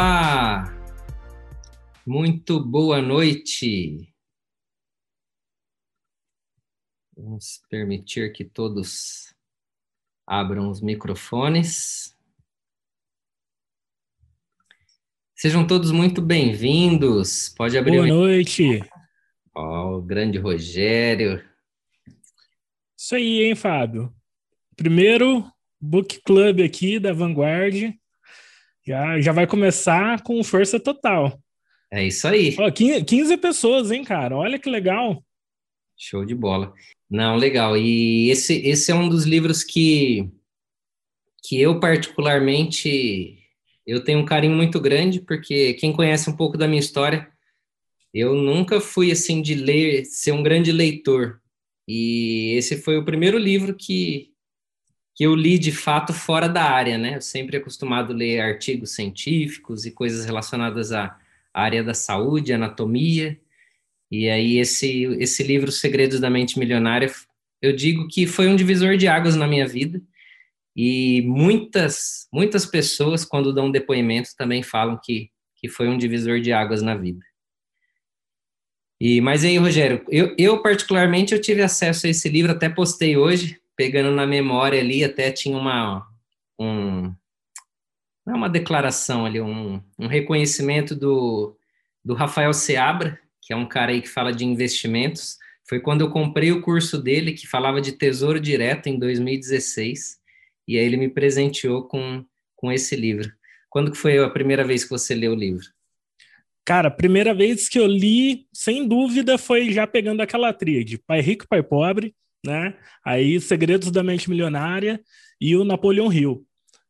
Olá! Muito boa noite. Vamos permitir que todos abram os microfones. Sejam todos muito bem-vindos. Pode abrir Boa o... noite. Ó, oh, o grande Rogério. Isso aí, hein, Fábio? Primeiro book club aqui da Vanguard. Já, já vai começar com força total. É isso aí. Ó, 15, 15 pessoas, hein, cara? Olha que legal. Show de bola. Não, legal. E esse, esse é um dos livros que, que eu particularmente eu tenho um carinho muito grande, porque quem conhece um pouco da minha história, eu nunca fui assim de ler, ser um grande leitor. E esse foi o primeiro livro que, que eu li de fato fora da área, né? Eu sempre acostumado a ler artigos científicos e coisas relacionadas à área da saúde, anatomia. E aí esse esse livro Segredos da Mente Milionária, eu digo que foi um divisor de águas na minha vida e muitas, muitas pessoas, quando dão depoimento, também falam que, que foi um divisor de águas na vida. E, mas aí, Rogério, eu, eu particularmente eu tive acesso a esse livro, até postei hoje, pegando na memória ali, até tinha uma, um, não é uma declaração ali, um, um reconhecimento do, do Rafael Seabra, que é um cara aí que fala de investimentos. Foi quando eu comprei o curso dele, que falava de tesouro direto em 2016 e aí ele me presenteou com, com esse livro. Quando que foi a primeira vez que você leu o livro? Cara, a primeira vez que eu li, sem dúvida, foi já pegando aquela tríade, Pai Rico, Pai Pobre, né? Aí Segredos da Mente Milionária e o Napoleão Hill.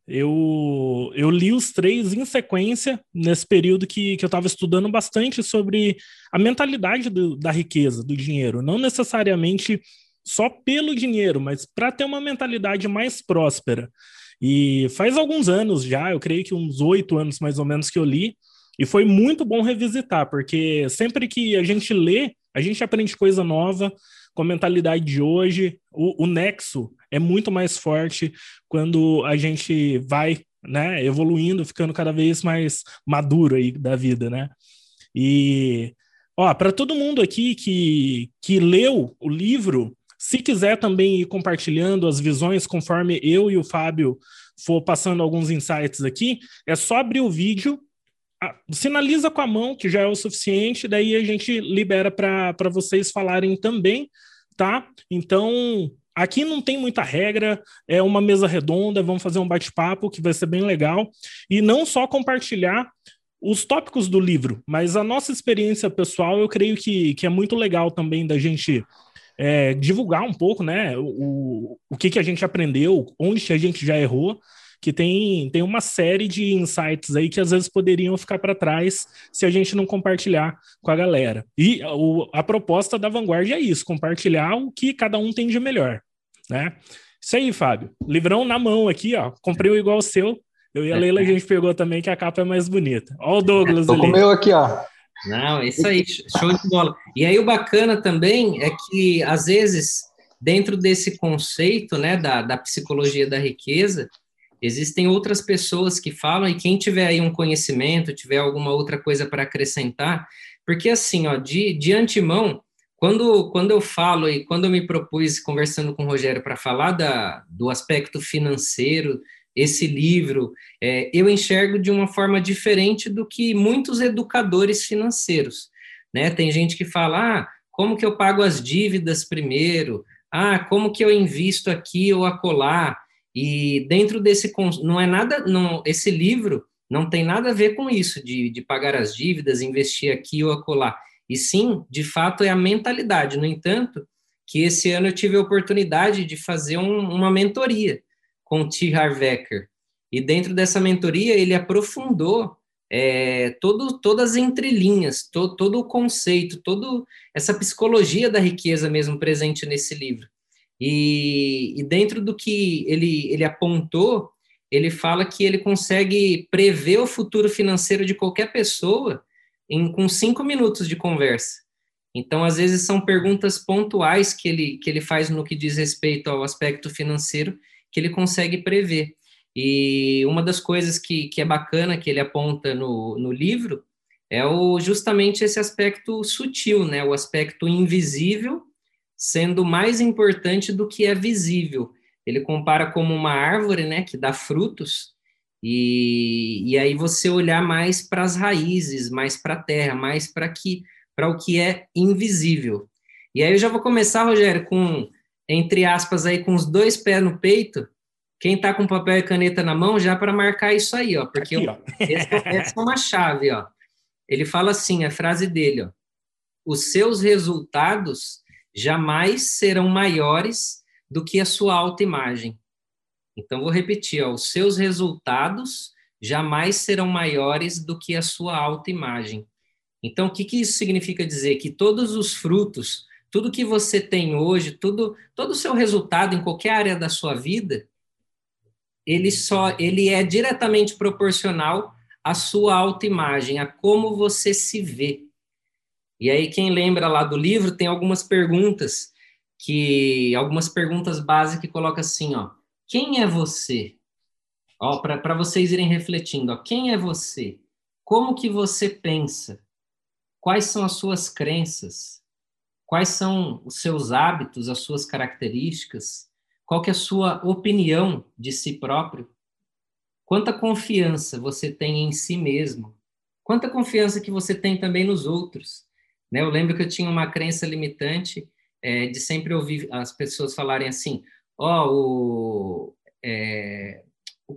Eu, eu li os três em sequência nesse período que, que eu estava estudando bastante sobre a mentalidade do, da riqueza, do dinheiro, não necessariamente só pelo dinheiro, mas para ter uma mentalidade mais próspera. E faz alguns anos já, eu creio que uns oito anos mais ou menos que eu li, e foi muito bom revisitar, porque sempre que a gente lê, a gente aprende coisa nova com a mentalidade de hoje. O, o nexo é muito mais forte quando a gente vai né, evoluindo, ficando cada vez mais maduro aí da vida, né? E ó, para todo mundo aqui que, que leu o livro, se quiser também ir compartilhando as visões conforme eu e o Fábio for passando alguns insights aqui, é só abrir o vídeo, sinaliza com a mão, que já é o suficiente, daí a gente libera para vocês falarem também, tá? Então, aqui não tem muita regra, é uma mesa redonda, vamos fazer um bate-papo que vai ser bem legal. E não só compartilhar os tópicos do livro, mas a nossa experiência pessoal, eu creio que, que é muito legal também da gente é, divulgar um pouco, né, o, o que, que a gente aprendeu, onde a gente já errou, que tem, tem uma série de insights aí que às vezes poderiam ficar para trás se a gente não compartilhar com a galera. E o, a proposta da Vanguard é isso, compartilhar o que cada um tem de melhor, né? Isso aí, Fábio. Livrão na mão aqui, ó. Comprei o igual o seu. Eu e a Leila a gente pegou também que a capa é mais bonita. Ó o Douglas Tô ali. com o meu aqui, ó. Não, isso aí, show de bola. E aí o bacana também é que, às vezes, dentro desse conceito né, da, da psicologia da riqueza, existem outras pessoas que falam, e quem tiver aí um conhecimento, tiver alguma outra coisa para acrescentar, porque assim, ó, de, de antemão, quando, quando eu falo e quando eu me propus, conversando com o Rogério, para falar da, do aspecto financeiro esse livro, é, eu enxergo de uma forma diferente do que muitos educadores financeiros. Né? Tem gente que fala, ah, como que eu pago as dívidas primeiro? Ah, como que eu invisto aqui ou acolá? E dentro desse não é nada, não, esse livro não tem nada a ver com isso de, de pagar as dívidas, investir aqui ou acolá. E sim, de fato, é a mentalidade. No entanto, que esse ano eu tive a oportunidade de fazer um, uma mentoria com T. Harvecker. E dentro dessa mentoria, ele aprofundou é, todo, todas as entrelinhas, to, todo o conceito, toda essa psicologia da riqueza mesmo presente nesse livro. E, e dentro do que ele, ele apontou, ele fala que ele consegue prever o futuro financeiro de qualquer pessoa em, com cinco minutos de conversa. Então, às vezes, são perguntas pontuais que ele, que ele faz no que diz respeito ao aspecto financeiro que ele consegue prever. E uma das coisas que, que é bacana que ele aponta no, no livro é o, justamente esse aspecto sutil, né? O aspecto invisível sendo mais importante do que é visível. Ele compara como uma árvore, né, que dá frutos, e, e aí você olhar mais para as raízes, mais para a terra, mais para que para o que é invisível. E aí eu já vou começar, Rogério, com entre aspas aí com os dois pés no peito. Quem está com papel e caneta na mão já para marcar isso aí, ó, porque Aqui, ó. essa, essa é uma chave, ó. Ele fala assim, a frase dele, ó. Os seus resultados jamais serão maiores do que a sua autoimagem. Então, vou repetir: ó, os seus resultados jamais serão maiores do que a sua autoimagem. Então, o que, que isso significa dizer? Que todos os frutos, tudo que você tem hoje, tudo, todo o seu resultado em qualquer área da sua vida, ele só ele é diretamente proporcional à sua autoimagem, a como você se vê. E aí, quem lembra lá do livro, tem algumas perguntas que algumas perguntas básicas que coloca assim, ó. Quem é você? Ó, para vocês irem refletindo, ó, quem é você? Como que você pensa? Quais são as suas crenças? Quais são os seus hábitos, as suas características? Qual que é a sua opinião de si próprio? Quanta confiança você tem em si mesmo? Quanta confiança que você tem também nos outros? Né? Eu lembro que eu tinha uma crença limitante é, de sempre ouvir as pessoas falarem assim: ó, oh, é,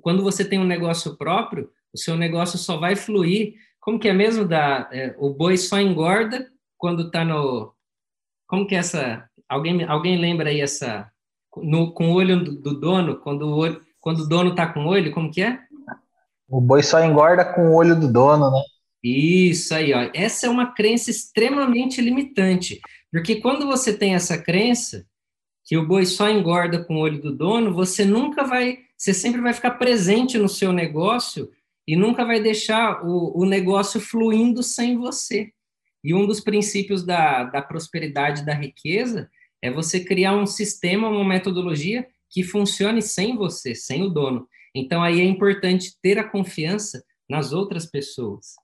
quando você tem um negócio próprio, o seu negócio só vai fluir. Como que é mesmo da é, o boi só engorda quando está no como que é essa alguém alguém lembra aí essa no, com o olho do, do dono quando o quando o dono está com o olho como que é? O boi só engorda com o olho do dono, né? Isso aí, ó. Essa é uma crença extremamente limitante, porque quando você tem essa crença que o boi só engorda com o olho do dono, você nunca vai, você sempre vai ficar presente no seu negócio e nunca vai deixar o, o negócio fluindo sem você. E um dos princípios da, da prosperidade da riqueza é você criar um sistema, uma metodologia que funcione sem você, sem o dono. Então aí é importante ter a confiança nas outras pessoas.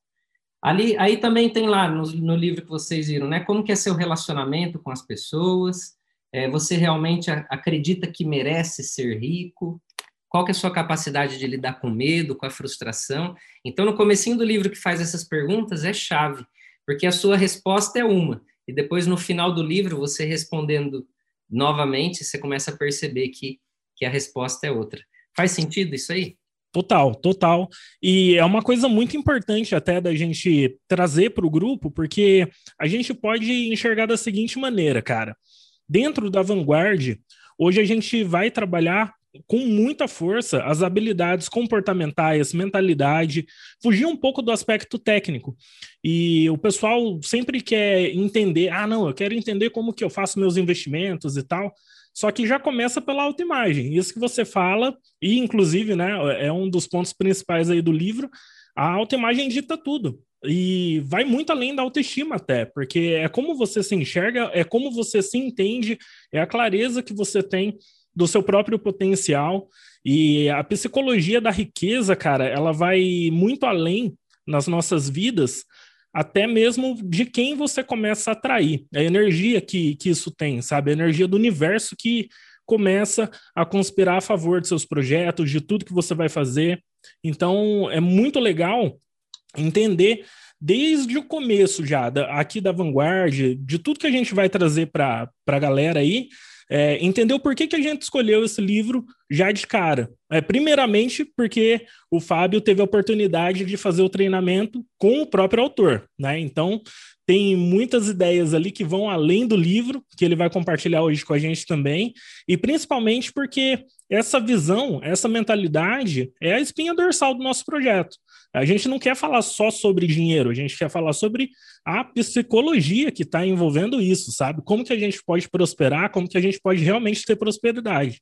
Ali, aí também tem lá no, no, livro que vocês viram, né? Como que é seu relacionamento com as pessoas? É, você realmente acredita que merece ser rico? Qual que é a sua capacidade de lidar com medo, com a frustração? Então, no comecinho do livro que faz essas perguntas é chave, porque a sua resposta é uma, e depois no final do livro, você respondendo novamente, você começa a perceber que, que a resposta é outra. Faz sentido isso aí? Total, total. E é uma coisa muito importante até da gente trazer para o grupo, porque a gente pode enxergar da seguinte maneira, cara. Dentro da Vanguard, hoje a gente vai trabalhar com muita força as habilidades comportamentais, mentalidade, fugir um pouco do aspecto técnico. E o pessoal sempre quer entender, ah, não, eu quero entender como que eu faço meus investimentos e tal. Só que já começa pela autoimagem. Isso que você fala, e inclusive, né, é um dos pontos principais aí do livro, a autoimagem dita tudo. E vai muito além da autoestima até, porque é como você se enxerga, é como você se entende, é a clareza que você tem do seu próprio potencial. E a psicologia da riqueza, cara, ela vai muito além nas nossas vidas até mesmo de quem você começa a atrair, a energia que, que isso tem, sabe? A energia do universo que começa a conspirar a favor de seus projetos, de tudo que você vai fazer. Então, é muito legal entender desde o começo já, da, aqui da Vanguard, de tudo que a gente vai trazer para a galera aí, é, entendeu por que, que a gente escolheu esse livro já de cara. É, primeiramente, porque o Fábio teve a oportunidade de fazer o treinamento com o próprio autor, né? Então, tem muitas ideias ali que vão além do livro, que ele vai compartilhar hoje com a gente também, e principalmente porque essa visão, essa mentalidade é a espinha dorsal do nosso projeto. A gente não quer falar só sobre dinheiro, a gente quer falar sobre a psicologia que está envolvendo isso, sabe? Como que a gente pode prosperar, como que a gente pode realmente ter prosperidade.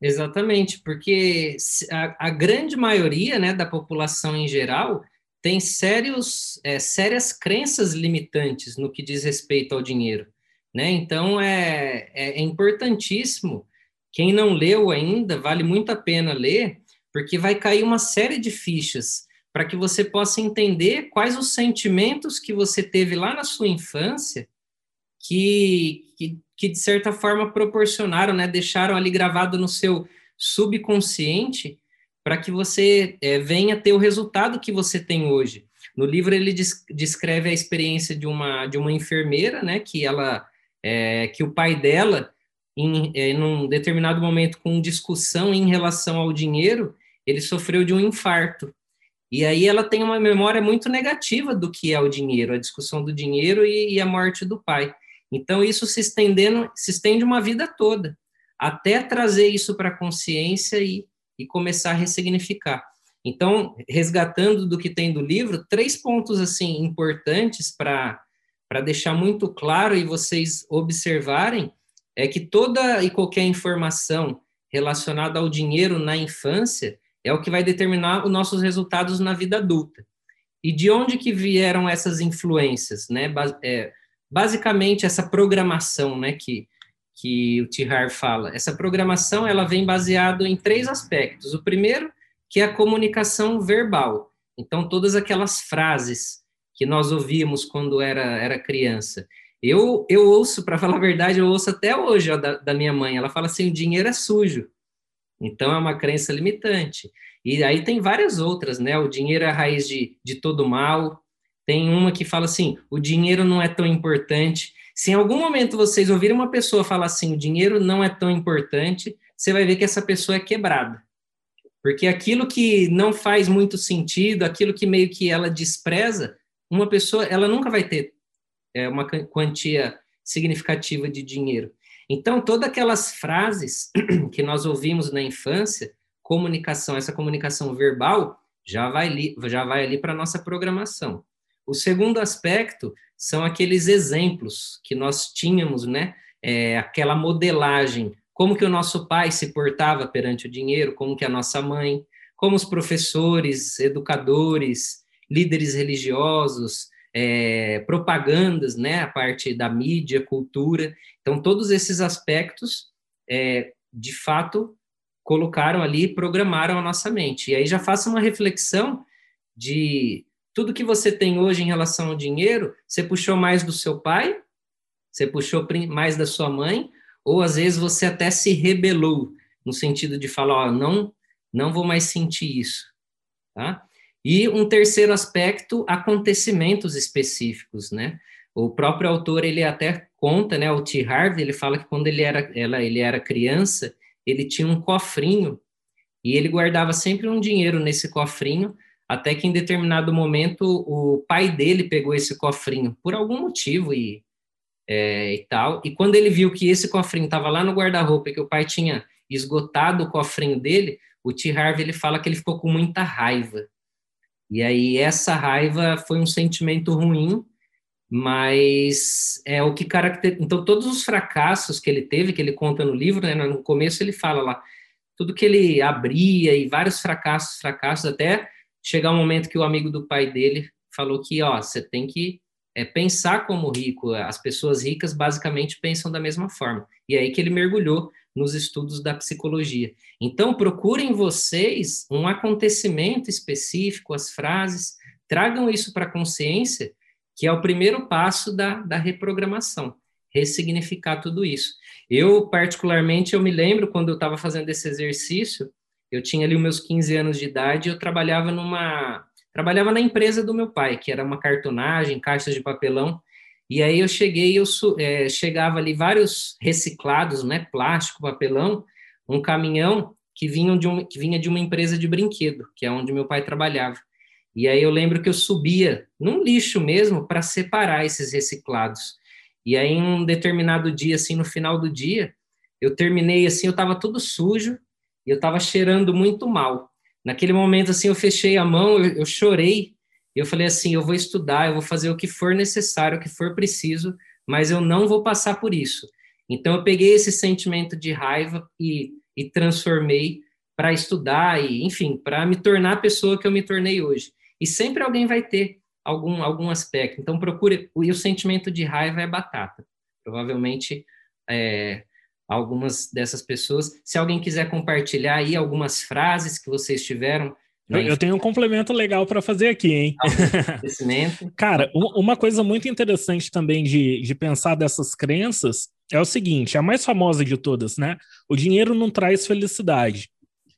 Exatamente, porque a, a grande maioria né, da população em geral tem sérios, é, sérias crenças limitantes no que diz respeito ao dinheiro. Né? Então, é, é, é importantíssimo quem não leu ainda, vale muito a pena ler porque vai cair uma série de fichas para que você possa entender quais os sentimentos que você teve lá na sua infância que, que, que de certa forma proporcionaram, né, deixaram ali gravado no seu subconsciente para que você é, venha ter o resultado que você tem hoje. No livro ele descreve a experiência de uma de uma enfermeira, né, que ela é, que o pai dela em, é, num determinado momento com discussão em relação ao dinheiro, ele sofreu de um infarto. E aí ela tem uma memória muito negativa do que é o dinheiro, a discussão do dinheiro e, e a morte do pai. Então isso se estendendo, se estende uma vida toda, até trazer isso para a consciência e, e começar a ressignificar. Então, resgatando do que tem do livro, três pontos assim importantes para para deixar muito claro e vocês observarem é que toda e qualquer informação relacionada ao dinheiro na infância é o que vai determinar os nossos resultados na vida adulta. E de onde que vieram essas influências, né? É, basicamente essa programação, né, que que o Tihar fala. Essa programação ela vem baseado em três aspectos. O primeiro que é a comunicação verbal. Então, todas aquelas frases que nós ouvíamos quando era, era criança. Eu, eu ouço, para falar a verdade, eu ouço até hoje ó, da, da minha mãe. Ela fala assim: o dinheiro é sujo. Então, é uma crença limitante. E aí tem várias outras, né? O dinheiro é a raiz de, de todo mal. Tem uma que fala assim: o dinheiro não é tão importante. Se em algum momento vocês ouvirem uma pessoa falar assim: o dinheiro não é tão importante, você vai ver que essa pessoa é quebrada. Porque aquilo que não faz muito sentido, aquilo que meio que ela despreza, uma pessoa, ela nunca vai ter é, uma quantia significativa de dinheiro. Então, todas aquelas frases que nós ouvimos na infância, comunicação, essa comunicação verbal, já vai ali, já vai ali para a nossa programação. O segundo aspecto são aqueles exemplos que nós tínhamos, né? É, aquela modelagem como que o nosso pai se portava perante o dinheiro, como que a nossa mãe, como os professores, educadores, líderes religiosos, é, propagandas, né, a parte da mídia, cultura. Então, todos esses aspectos, é, de fato, colocaram ali, programaram a nossa mente. E aí já faça uma reflexão de tudo que você tem hoje em relação ao dinheiro, você puxou mais do seu pai, você puxou mais da sua mãe, ou às vezes você até se rebelou, no sentido de falar, ó, não, não vou mais sentir isso, tá? E um terceiro aspecto, acontecimentos específicos, né? O próprio autor, ele até conta, né, o T. Harvey, ele fala que quando ele era, ela, ele era criança, ele tinha um cofrinho e ele guardava sempre um dinheiro nesse cofrinho, até que em determinado momento o pai dele pegou esse cofrinho por algum motivo e é, e tal. E quando ele viu que esse cofrinho estava lá no guarda-roupa e que o pai tinha esgotado o cofrinho dele, o T. Harvey ele fala que ele ficou com muita raiva. E aí essa raiva foi um sentimento ruim, mas é o que caracteriza. Então todos os fracassos que ele teve, que ele conta no livro, né, no começo ele fala lá tudo que ele abria e vários fracassos, fracassos até chegar um momento que o amigo do pai dele falou que ó, você tem que é pensar como rico. As pessoas ricas basicamente pensam da mesma forma. E é aí que ele mergulhou nos estudos da psicologia. Então, procurem vocês um acontecimento específico, as frases, tragam isso para a consciência, que é o primeiro passo da, da reprogramação, ressignificar tudo isso. Eu, particularmente, eu me lembro quando eu estava fazendo esse exercício, eu tinha ali meus 15 anos de idade, eu trabalhava numa trabalhava na empresa do meu pai, que era uma cartonagem, caixas de papelão, e aí eu cheguei, eu é, chegava ali vários reciclados, né, plástico, papelão, um caminhão que vinha de, um, que vinha de uma empresa de brinquedo, que é onde meu pai trabalhava. E aí eu lembro que eu subia num lixo mesmo para separar esses reciclados. E aí em um determinado dia, assim, no final do dia, eu terminei assim, eu estava todo sujo e eu estava cheirando muito mal. Naquele momento, assim, eu fechei a mão, eu, eu chorei, eu falei assim, eu vou estudar, eu vou fazer o que for necessário, o que for preciso, mas eu não vou passar por isso. Então, eu peguei esse sentimento de raiva e, e transformei para estudar e, enfim, para me tornar a pessoa que eu me tornei hoje. E sempre alguém vai ter algum, algum aspecto. Então, procure. E o sentimento de raiva é batata. Provavelmente, é, algumas dessas pessoas. Se alguém quiser compartilhar aí algumas frases que vocês tiveram. Eu, eu tenho um complemento legal para fazer aqui, hein? Cara, uma coisa muito interessante também de, de pensar dessas crenças é o seguinte: a mais famosa de todas, né? O dinheiro não traz felicidade.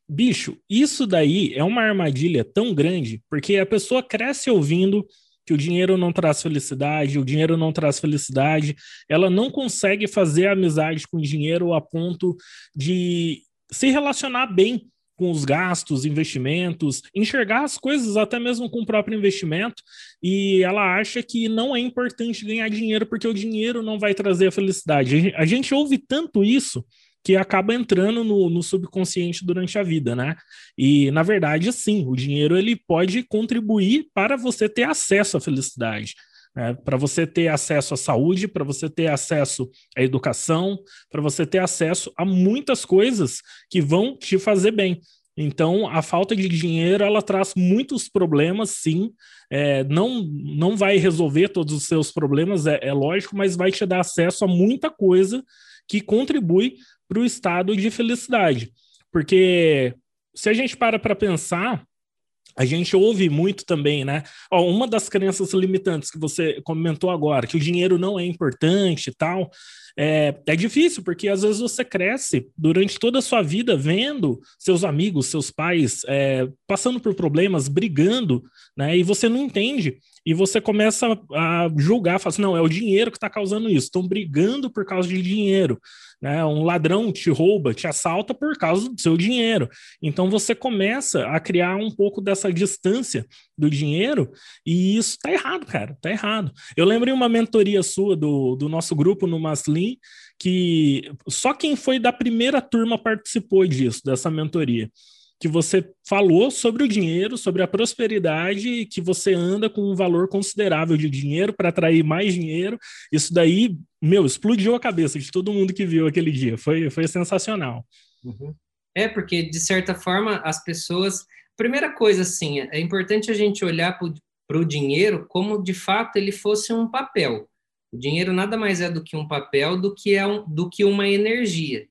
Bicho, isso daí é uma armadilha tão grande, porque a pessoa cresce ouvindo que o dinheiro não traz felicidade, o dinheiro não traz felicidade, ela não consegue fazer amizade com o dinheiro a ponto de se relacionar bem com os gastos, investimentos, enxergar as coisas até mesmo com o próprio investimento, e ela acha que não é importante ganhar dinheiro porque o dinheiro não vai trazer a felicidade. A gente ouve tanto isso que acaba entrando no, no, subconsciente durante a vida, né? E na verdade, sim, o dinheiro ele pode contribuir para você ter acesso à felicidade. Né? Para você ter acesso à saúde, para você ter acesso à educação, para você ter acesso a muitas coisas que vão te fazer bem. Então, a falta de dinheiro ela traz muitos problemas, sim. É, não, não vai resolver todos os seus problemas, é, é lógico, mas vai te dar acesso a muita coisa que contribui para o estado de felicidade. Porque se a gente para para pensar, a gente ouve muito também, né? Ó, uma das crenças limitantes que você comentou agora, que o dinheiro não é importante e tal, é, é difícil, porque às vezes você cresce durante toda a sua vida vendo seus amigos, seus pais é, passando por problemas, brigando, né? E você não entende. E você começa a julgar, fala assim, não, é o dinheiro que está causando isso, estão brigando por causa de dinheiro. Né? Um ladrão te rouba, te assalta por causa do seu dinheiro. Então você começa a criar um pouco dessa distância do dinheiro e isso tá errado, cara, tá errado. Eu lembrei uma mentoria sua do, do nosso grupo no Maslin que só quem foi da primeira turma participou disso, dessa mentoria que você falou sobre o dinheiro, sobre a prosperidade, que você anda com um valor considerável de dinheiro para atrair mais dinheiro. Isso daí, meu, explodiu a cabeça de todo mundo que viu aquele dia. Foi, foi sensacional. Uhum. É, porque, de certa forma, as pessoas. Primeira coisa, assim, é importante a gente olhar para o dinheiro como, de fato, ele fosse um papel. O dinheiro nada mais é do que um papel, do que, é um, do que uma energia.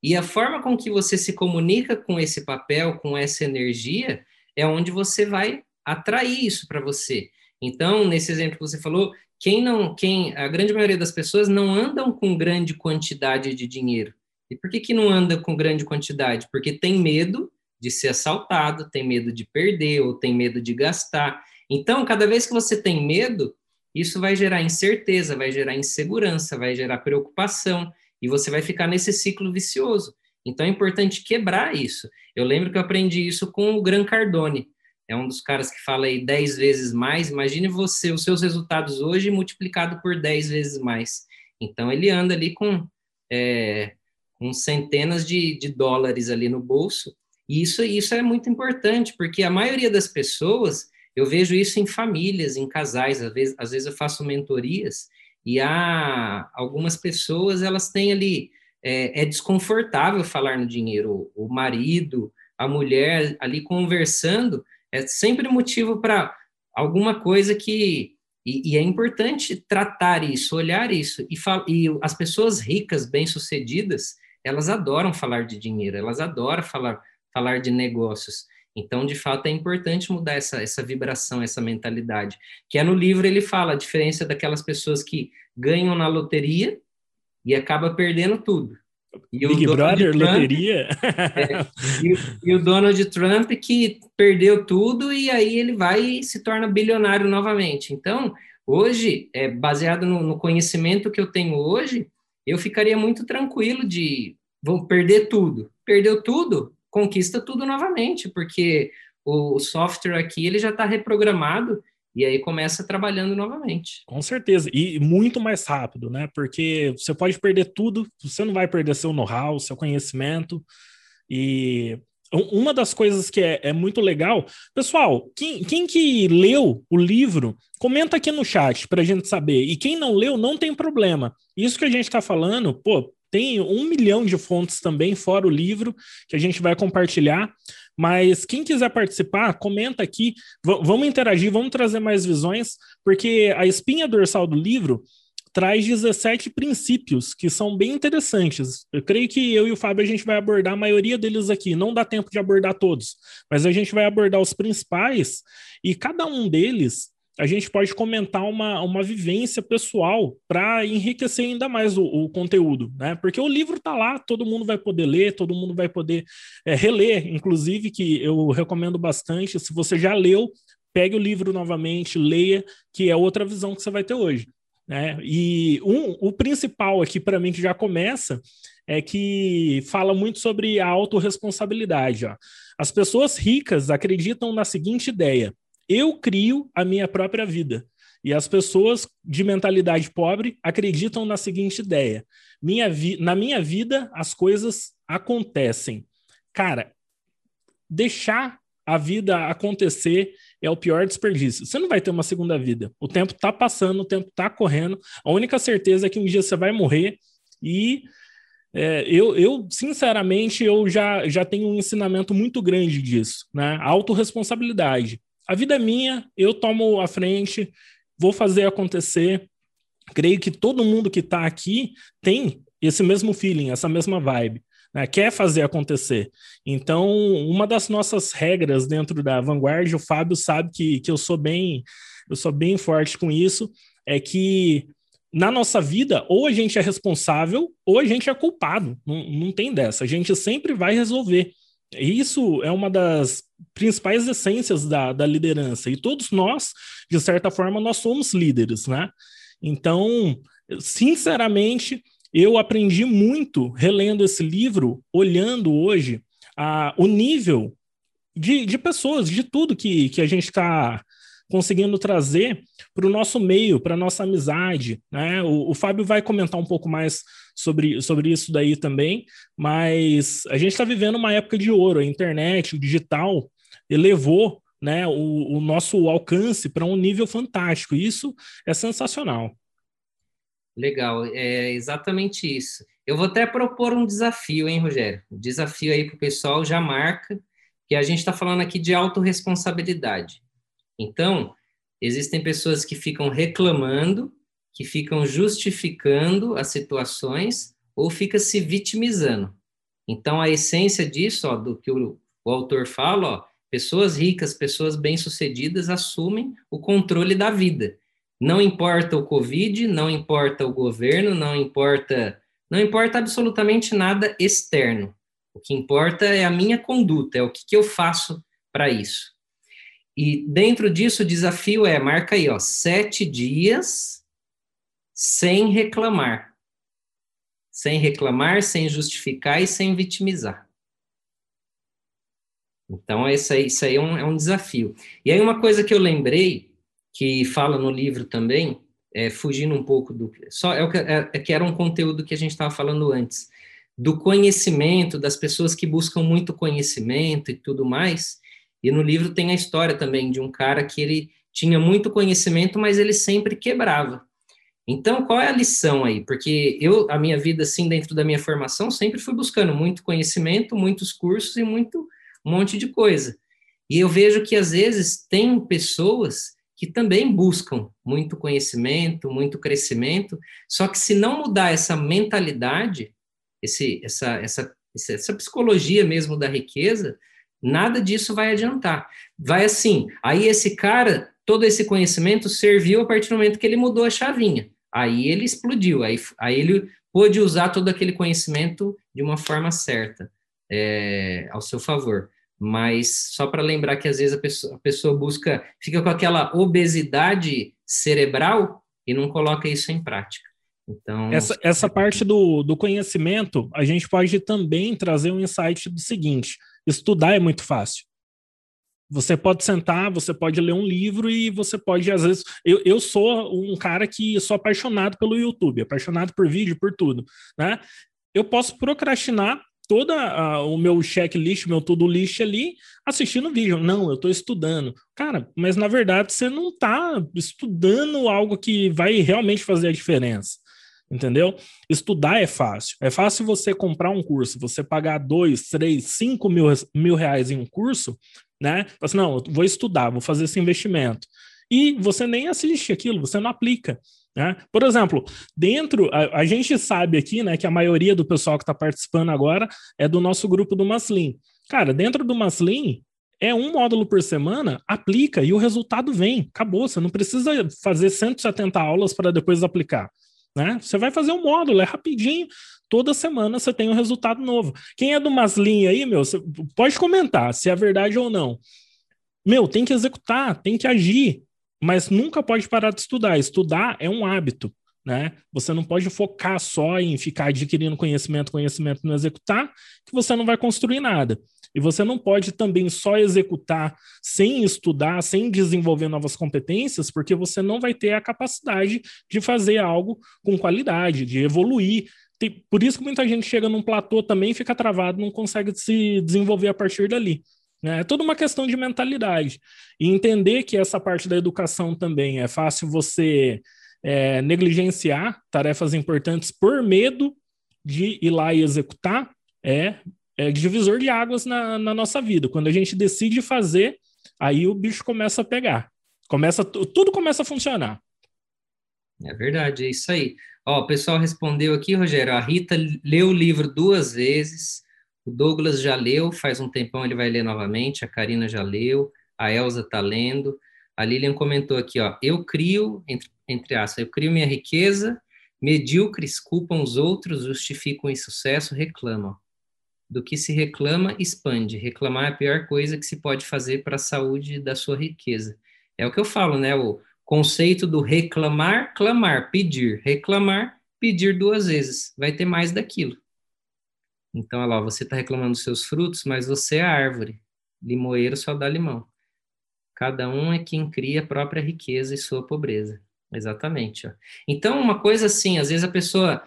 E a forma com que você se comunica com esse papel, com essa energia, é onde você vai atrair isso para você. Então, nesse exemplo que você falou, quem não, quem a grande maioria das pessoas não andam com grande quantidade de dinheiro. E por que que não anda com grande quantidade? Porque tem medo de ser assaltado, tem medo de perder ou tem medo de gastar. Então, cada vez que você tem medo, isso vai gerar incerteza, vai gerar insegurança, vai gerar preocupação e você vai ficar nesse ciclo vicioso. Então é importante quebrar isso. Eu lembro que eu aprendi isso com o Gran Cardone. É um dos caras que fala aí 10 vezes mais. Imagine você, os seus resultados hoje multiplicado por 10 vezes mais. Então ele anda ali com, é, com centenas de, de dólares ali no bolso. E isso, isso é muito importante, porque a maioria das pessoas, eu vejo isso em famílias, em casais, às vezes, às vezes eu faço mentorias, e há algumas pessoas, elas têm ali, é, é desconfortável falar no dinheiro. O, marido, a mulher ali conversando, é sempre motivo para alguma coisa que. E, e, é importante tratar isso, olhar isso. E, e as pessoas ricas, bem-sucedidas, elas adoram falar de dinheiro, elas adoram falar, falar de negócios. Então, de fato, é importante mudar essa, essa vibração, essa mentalidade. Que é no livro ele fala a diferença daquelas pessoas que ganham na loteria e acaba perdendo tudo. E Big Brother, Trump, loteria? É, e, e, o Donald Trump que perdeu tudo e aí ele vai e se torna bilionário novamente. Então, hoje, é, baseado no, no conhecimento que eu tenho hoje, eu ficaria muito tranquilo de vou perder tudo. Perdeu tudo, conquista tudo novamente, porque o software aqui ele já está reprogramado e aí começa trabalhando novamente. Com certeza, e muito mais rápido, né? Porque você pode perder tudo, você não vai perder seu know-how, seu conhecimento. E uma das coisas que é, é muito legal, pessoal, quem, quem, que leu o livro, comenta aqui no chat para a gente saber. E quem não leu, não tem problema. Isso que a gente está falando, pô, tem um milhão de fontes também, fora o livro, que a gente vai compartilhar. Mas quem quiser participar, comenta aqui. Vamos interagir, vamos trazer mais visões, porque a espinha dorsal do livro traz 17 princípios que são bem interessantes. Eu creio que eu e o Fábio a gente vai abordar a maioria deles aqui. Não dá tempo de abordar todos, mas a gente vai abordar os principais e cada um deles a gente pode comentar uma, uma vivência pessoal para enriquecer ainda mais o, o, conteúdo, né? Porque o livro está lá, todo mundo vai poder ler, todo mundo vai poder é, reler, inclusive, que eu recomendo bastante. Se você já leu, pegue o livro novamente, leia, que é outra visão que você vai ter hoje. Né? E um, o principal aqui, para mim, que já começa, é que fala muito sobre a autorresponsabilidade. Ó. As pessoas ricas acreditam na seguinte ideia: eu crio a minha própria vida. E as pessoas de mentalidade pobre acreditam na seguinte ideia: minha na minha vida as coisas acontecem. Cara, deixar a vida acontecer é o pior desperdício. Você não vai ter uma segunda vida. O tempo está passando, o tempo está correndo. A única certeza é que um dia você vai morrer. E é, eu, eu, sinceramente, eu já, já tenho um ensinamento muito grande disso, né? Autoresponsabilidade a vida é minha, eu tomo a frente, vou fazer acontecer. Creio que todo mundo que está aqui tem esse mesmo feeling, essa mesma vibe. Né? Quer fazer acontecer. Então, uma das nossas regras dentro da Vanguard, o Fábio sabe que, que eu sou bem, eu sou bem forte com isso, é que na nossa vida, ou a gente é responsável, ou a gente é culpado. Não, não tem dessa. A gente sempre vai resolver. Isso é uma das principais essências da, da liderança. E todos nós, de certa forma, nós somos líderes, né? Então, sinceramente, eu aprendi muito relendo esse livro, olhando hoje a, o nível de, de pessoas, de tudo que, que a gente está conseguindo trazer para o nosso meio, para a nossa amizade. Né? O, o, Fábio vai comentar um pouco mais sobre, sobre isso daí também, mas a gente está vivendo uma época de ouro, a internet, o digital elevou né, o, o nosso alcance para um nível fantástico. Isso é sensacional. Legal, é exatamente isso. Eu vou até propor um desafio, hein, Rogério? Um desafio aí para o pessoal, já marca, que a gente está falando aqui de autorresponsabilidade. Então, existem pessoas que ficam reclamando, que ficam justificando as situações ou fica se vitimizando. Então, a essência disso, ó, do que o, o autor fala, ó, pessoas ricas, pessoas bem-sucedidas assumem o controle da vida. Não importa o Covid, não importa o governo, não importa, não importa absolutamente nada externo. O que importa é a minha conduta, é o que, que eu faço para isso. E dentro disso, o desafio é, marca aí, ó, sete dias sem reclamar. Sem reclamar, sem justificar e sem vitimizar. Então, isso aí, isso aí é, um, é um desafio. E aí, uma coisa que eu lembrei, que fala no livro também, é, fugindo um pouco do. Só é, é, é que era um conteúdo que a gente estava falando antes, do conhecimento, das pessoas que buscam muito conhecimento e tudo mais. E no livro tem a história também de um cara que ele tinha muito conhecimento, mas ele sempre quebrava. Então, qual é a lição aí? Porque eu, a minha vida, assim, dentro da minha formação, sempre fui buscando muito conhecimento, muitos cursos e muito, um monte de coisa. E eu vejo que, às vezes, tem pessoas que também buscam muito conhecimento, muito crescimento, só que se não mudar essa mentalidade, esse, essa, essa, essa psicologia mesmo da riqueza, Nada disso vai adiantar. Vai assim, aí esse cara, todo esse conhecimento serviu a partir do momento que ele mudou a chavinha. Aí ele explodiu, aí, aí ele pôde usar todo aquele conhecimento de uma forma certa, é, ao seu favor. Mas só para lembrar que às vezes a pessoa, a pessoa busca, fica com aquela obesidade cerebral e não coloca isso em prática. Então, essa, essa parte do, do conhecimento, a gente pode também trazer um insight do seguinte: Estudar é muito fácil. Você pode sentar, você pode ler um livro e você pode, às vezes. Eu, eu sou um cara que sou apaixonado pelo YouTube, apaixonado por vídeo, por tudo. Né? Eu posso procrastinar todo o meu checklist, meu tudo list ali, assistindo vídeo. Não, eu estou estudando. Cara, mas na verdade você não está estudando algo que vai realmente fazer a diferença entendeu? Estudar é fácil. É fácil você comprar um curso, você pagar dois, três, cinco mil, mil reais em um curso, né? Assim, não, vou estudar, vou fazer esse investimento. e você nem assiste aquilo, você não aplica. Né? Por exemplo, dentro, a, a, gente sabe aqui né, que a maioria do pessoal que está participando agora é do nosso grupo do Maslin. Cara, dentro do Maslin, é um módulo por semana, aplica e o resultado vem. Acabou, você não precisa fazer 170 aulas para depois aplicar. Né? Você vai fazer um módulo, é rapidinho, toda semana você tem um resultado novo. Quem é do Maslin aí, meu, pode comentar se é verdade ou não. Meu, tem que executar, tem que agir mas nunca pode parar de estudar. Estudar é um hábito, né? Você não pode focar só em ficar adquirindo conhecimento, conhecimento não executar, que você não vai construir nada. E você não pode também só executar sem estudar, sem desenvolver novas competências, porque você não vai ter a capacidade de fazer algo com qualidade, de evoluir. Por isso que muita gente chega num platô também, fica travado, não consegue se desenvolver a partir dali. É toda uma questão de mentalidade. E entender que essa parte da educação também é fácil você é, negligenciar tarefas importantes por medo de ir lá e executar, é, é divisor de águas na, na nossa vida. Quando a gente decide fazer, aí o bicho começa a pegar. Começa, tudo começa a funcionar. É verdade, é isso aí. Ó, o pessoal respondeu aqui, Rogério. A Rita leu o livro duas vezes. O Douglas já leu, faz um tempão ele vai ler novamente, a Karina já leu, a Elza está lendo. A Lilian comentou aqui, ó, eu crio, entre, entre aspas, eu crio minha riqueza, medíocres culpam os outros, justificam o insucesso, reclamam. Do que se reclama, expande. Reclamar é a pior coisa que se pode fazer para a saúde da sua riqueza. É o que eu falo, né? O conceito do reclamar, clamar, pedir. Reclamar, pedir duas vezes. Vai ter mais daquilo. Então, olha lá, você está reclamando dos seus frutos, mas você é a árvore. Limoeiro só dá limão. Cada um é quem cria a própria riqueza e sua pobreza. Exatamente. Ó. Então, uma coisa assim, às vezes a pessoa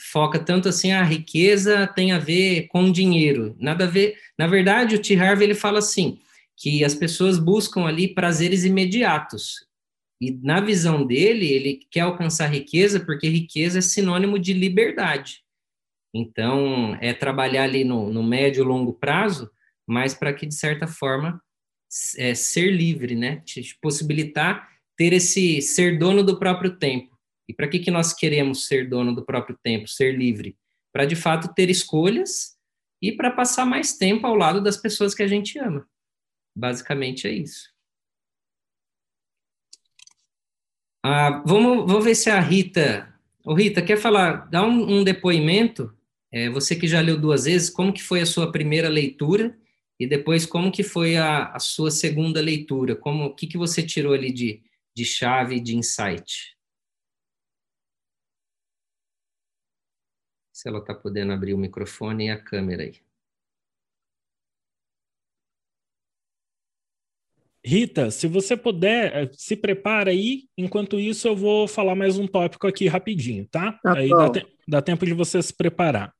foca tanto assim, a riqueza tem a ver com dinheiro. Nada a ver. Na verdade, o T. Harvey ele fala assim, que as pessoas buscam ali prazeres imediatos. E na visão dele, ele quer alcançar riqueza porque riqueza é sinônimo de liberdade. Então, é trabalhar ali no, no médio e longo prazo, mas para que, de certa forma, é, ser livre, né? Te possibilitar ter esse ser dono do próprio tempo. E para que, que nós queremos ser dono do próprio tempo, ser livre? Para, de fato, ter escolhas e para passar mais tempo ao lado das pessoas que a gente ama. Basicamente é isso. Ah, vamos, vamos ver se a Rita. Ô, Rita, quer falar, dá um, um depoimento é, você que já leu duas vezes, como que foi a sua primeira leitura e depois como que foi a, a sua segunda leitura? Como o que, que você tirou ali de, de chave, de insight? Se ela está podendo abrir o microfone e a câmera aí. Rita, se você puder, eh, se prepara aí. Enquanto isso, eu vou falar mais um tópico aqui rapidinho, tá? tá aí dá, te dá, tempo de você se preparar.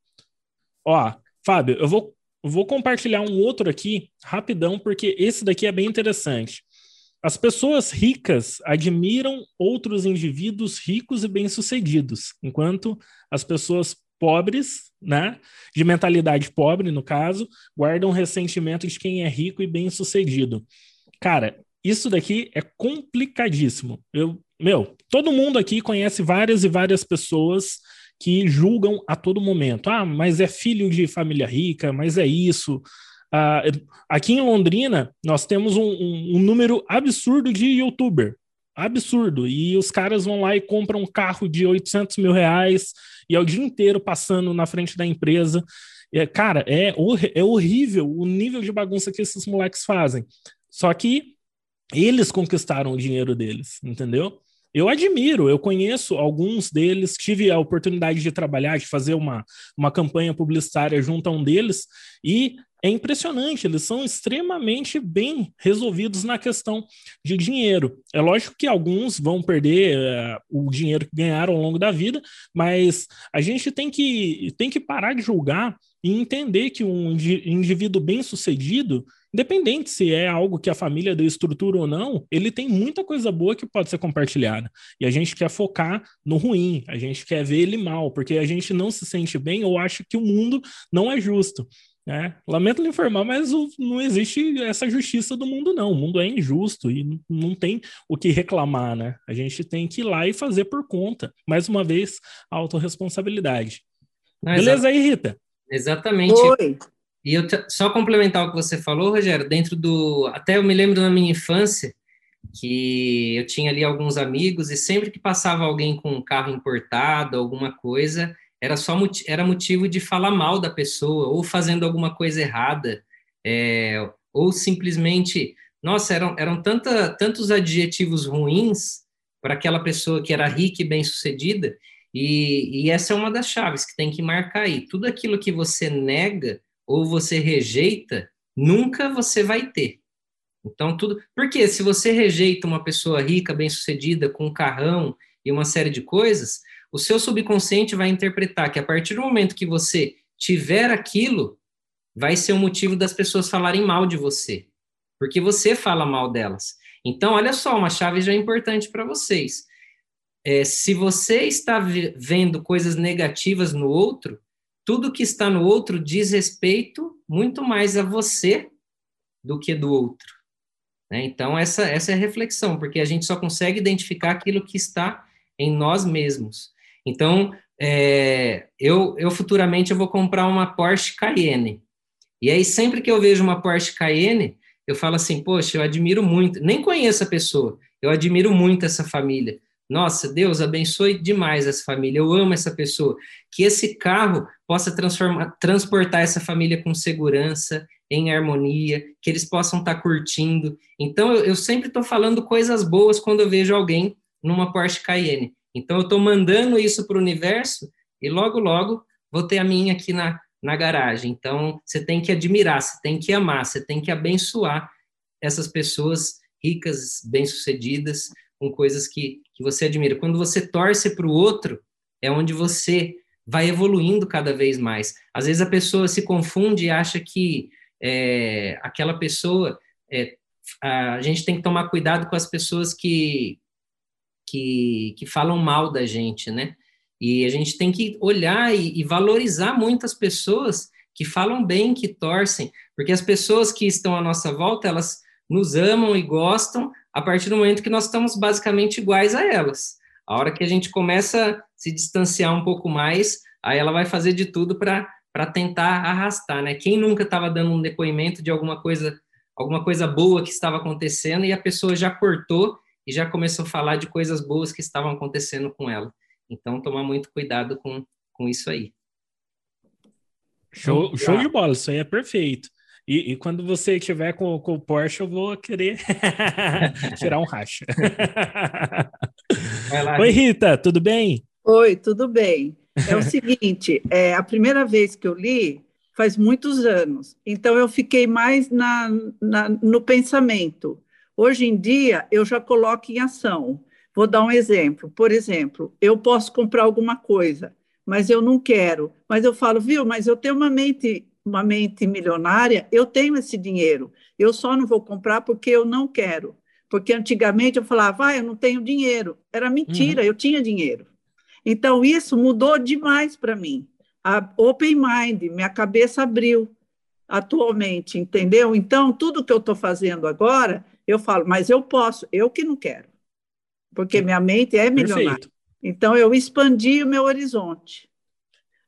Ó, Fábio, eu vou, vou compartilhar um outro aqui rapidão, porque esse daqui é bem interessante. As pessoas ricas admiram outros indivíduos ricos e bem-sucedidos, enquanto as pessoas pobres, né, de mentalidade pobre, no caso, guardam ressentimento de quem é rico e bem-sucedido. Cara, isso daqui é complicadíssimo. Eu, meu, todo mundo aqui conhece várias e várias pessoas que julgam a todo momento. Ah, mas é filho de família rica, mas é isso. Ah, aqui em Londrina, nós temos um, um, um, número absurdo de youtuber. Absurdo. E os caras vão lá e compram um carro de 800 mil reais e é o dia inteiro passando na frente da empresa. É, cara, é, é horrível o nível de bagunça que esses moleques fazem. Só que eles conquistaram o dinheiro deles, entendeu? Eu admiro, eu conheço alguns deles, tive a oportunidade de trabalhar, de fazer uma, uma campanha publicitária junto a um deles, e é impressionante, eles são extremamente bem resolvidos na questão de dinheiro. É lógico que alguns vão perder uh, o dinheiro que ganharam ao longo da vida, mas a gente tem que, tem que parar de julgar e entender que um indivíduo bem sucedido Independente se é algo que a família deu estrutura ou não, ele tem muita coisa boa que pode ser compartilhada. E a gente quer focar no ruim, a gente quer ver ele mal, porque a gente não se sente bem ou acha que o mundo não é justo. É, lamento lhe informar, mas o, não existe essa justiça do mundo, não. O mundo é injusto e não tem o que reclamar, né? A gente tem que ir lá e fazer por conta. Mais uma vez, a autorresponsabilidade. Não, Beleza aí, Rita? Exatamente. Oi. E eu só complementar o que você falou, Rogério, dentro do. Até eu me lembro da minha infância, que eu tinha ali alguns amigos, e sempre que passava alguém com um carro importado, alguma coisa, era só era motivo de falar mal da pessoa, ou fazendo alguma coisa errada, é, ou simplesmente, nossa, eram, eram tanta, tantos adjetivos ruins para aquela pessoa que era rica e bem-sucedida, e, e essa é uma das chaves que tem que marcar aí. Tudo aquilo que você nega ou você rejeita, nunca você vai ter. Então, tudo. Porque se você rejeita uma pessoa rica, bem-sucedida, com um carrão e uma série de coisas, o seu subconsciente vai interpretar que a partir do momento que você tiver aquilo, vai ser o motivo das pessoas falarem mal de você, porque você fala mal delas. Então, olha só, uma chave já importante para vocês. É, se você está vendo coisas negativas no outro, tudo que está no outro diz respeito muito mais a você do que do outro. Né? Então, essa, essa é a reflexão, porque a gente só consegue identificar aquilo que está em nós mesmos. Então, é, eu, eu futuramente eu vou comprar uma Porsche Cayenne. E aí, sempre que eu vejo uma Porsche Cayenne, eu falo assim, poxa, eu admiro muito, nem conheço a pessoa, eu admiro muito essa família. Nossa, Deus abençoe demais essa família, eu amo essa pessoa. Que esse carro possa transportar essa família com segurança, em harmonia, que eles possam estar curtindo. Então, eu, eu sempre estou falando coisas boas quando eu vejo alguém numa Porsche Cayenne. Então, eu estou mandando isso para o universo e logo, logo vou ter a minha aqui na, na garagem. Então, você tem que admirar, você tem que amar, você tem que abençoar essas pessoas ricas, bem-sucedidas, com coisas que, que você admira. Quando você torce para o outro, é onde você vai evoluindo cada vez mais. Às vezes a pessoa se confunde e acha que é, aquela pessoa. É, a gente tem que tomar cuidado com as pessoas que, que, que falam mal da gente, né? E a gente tem que olhar e, e valorizar muitas pessoas que falam bem, que torcem, porque as pessoas que estão à nossa volta, elas nos amam e gostam a partir do momento que nós estamos basicamente iguais a elas. A hora que a gente começa a se distanciar um pouco mais, aí ela vai fazer de tudo para tentar arrastar, né? Quem nunca estava dando um depoimento de alguma coisa, alguma coisa boa que estava acontecendo e a pessoa já cortou e já começou a falar de coisas boas que estavam acontecendo com ela. Então, tomar muito cuidado com, com isso aí. Show, show de bola, isso aí é perfeito. E, e quando você estiver com, com o Porsche, eu vou querer tirar um racha. Lá, Oi, Rita, tudo bem? Oi, tudo bem. É o seguinte, é a primeira vez que eu li faz muitos anos, então eu fiquei mais na, na, no pensamento. Hoje em dia, eu já coloco em ação. Vou dar um exemplo. Por exemplo, eu posso comprar alguma coisa, mas eu não quero. Mas eu falo, viu, mas eu tenho uma mente, uma mente milionária, eu tenho esse dinheiro. Eu só não vou comprar porque eu não quero. Porque antigamente eu falava, ah, eu não tenho dinheiro. Era mentira, uhum. eu tinha dinheiro. Então, isso mudou demais para mim. A open mind, minha cabeça abriu atualmente, entendeu? Então, tudo que eu estou fazendo agora, eu falo, mas eu posso, eu que não quero, porque minha mente é milionária. Perfeito. Então, eu expandi o meu horizonte,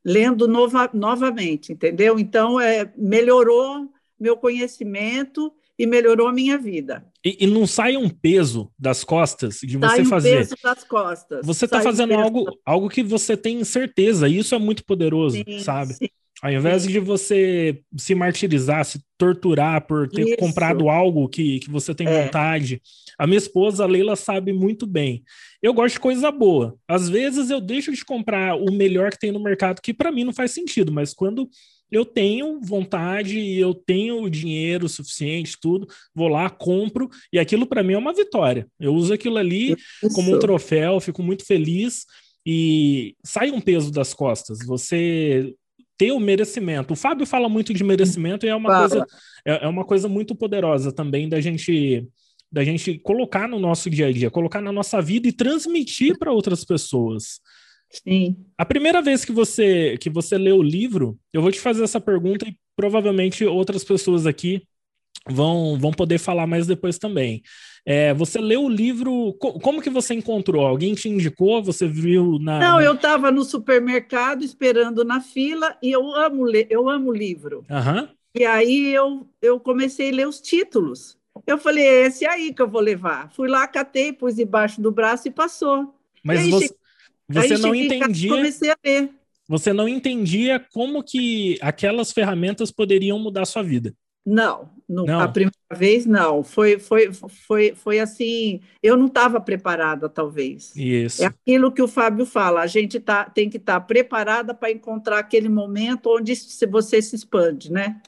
lendo nova, novamente, entendeu? Então, é, melhorou meu conhecimento e melhorou a minha vida. E, e, não sai um peso das costas de sai você fazer. Um peso das costas. Você está fazendo um algo, algo que você tem certeza, e isso é muito poderoso, sim, sabe? Sim. Ao invés Sim. de você se martirizar, se torturar por ter Isso. comprado algo que, que você tem é. vontade. A minha esposa, a Leila, sabe muito bem. Eu gosto de coisa boa. Às vezes eu deixo de comprar o melhor que tem no mercado, que para mim não faz sentido, mas quando eu tenho vontade e eu tenho o dinheiro suficiente, tudo, vou lá, compro, e aquilo para mim é uma vitória. Eu uso aquilo ali Isso. como um troféu, fico muito feliz e sai um peso das costas. Você ter o merecimento. O Fábio fala muito de merecimento e é uma, coisa, é, é uma coisa muito poderosa também da gente da gente colocar no nosso dia a dia, colocar na nossa vida e transmitir para outras pessoas. Sim. A primeira vez que você que você lê o livro, eu vou te fazer essa pergunta e provavelmente outras pessoas aqui vão, vão poder falar mais depois também. É, você leu o livro, como que você encontrou? Alguém te indicou? Você viu na. Não, eu estava no supermercado esperando na fila e eu amo ler, eu amo livro. Uhum. E aí eu, eu comecei a ler os títulos. Eu falei, é esse aí que eu vou levar. Fui lá, catei, pus debaixo do braço e passou. Mas e você, você não entendia. Comecei a ler. Você não entendia como que aquelas ferramentas poderiam mudar a sua vida. Não, no, não, a primeira vez não. Foi, foi, foi, foi assim. Eu não estava preparada, talvez. Isso. É aquilo que o Fábio fala. A gente tá, tem que estar tá preparada para encontrar aquele momento onde você se expande, né?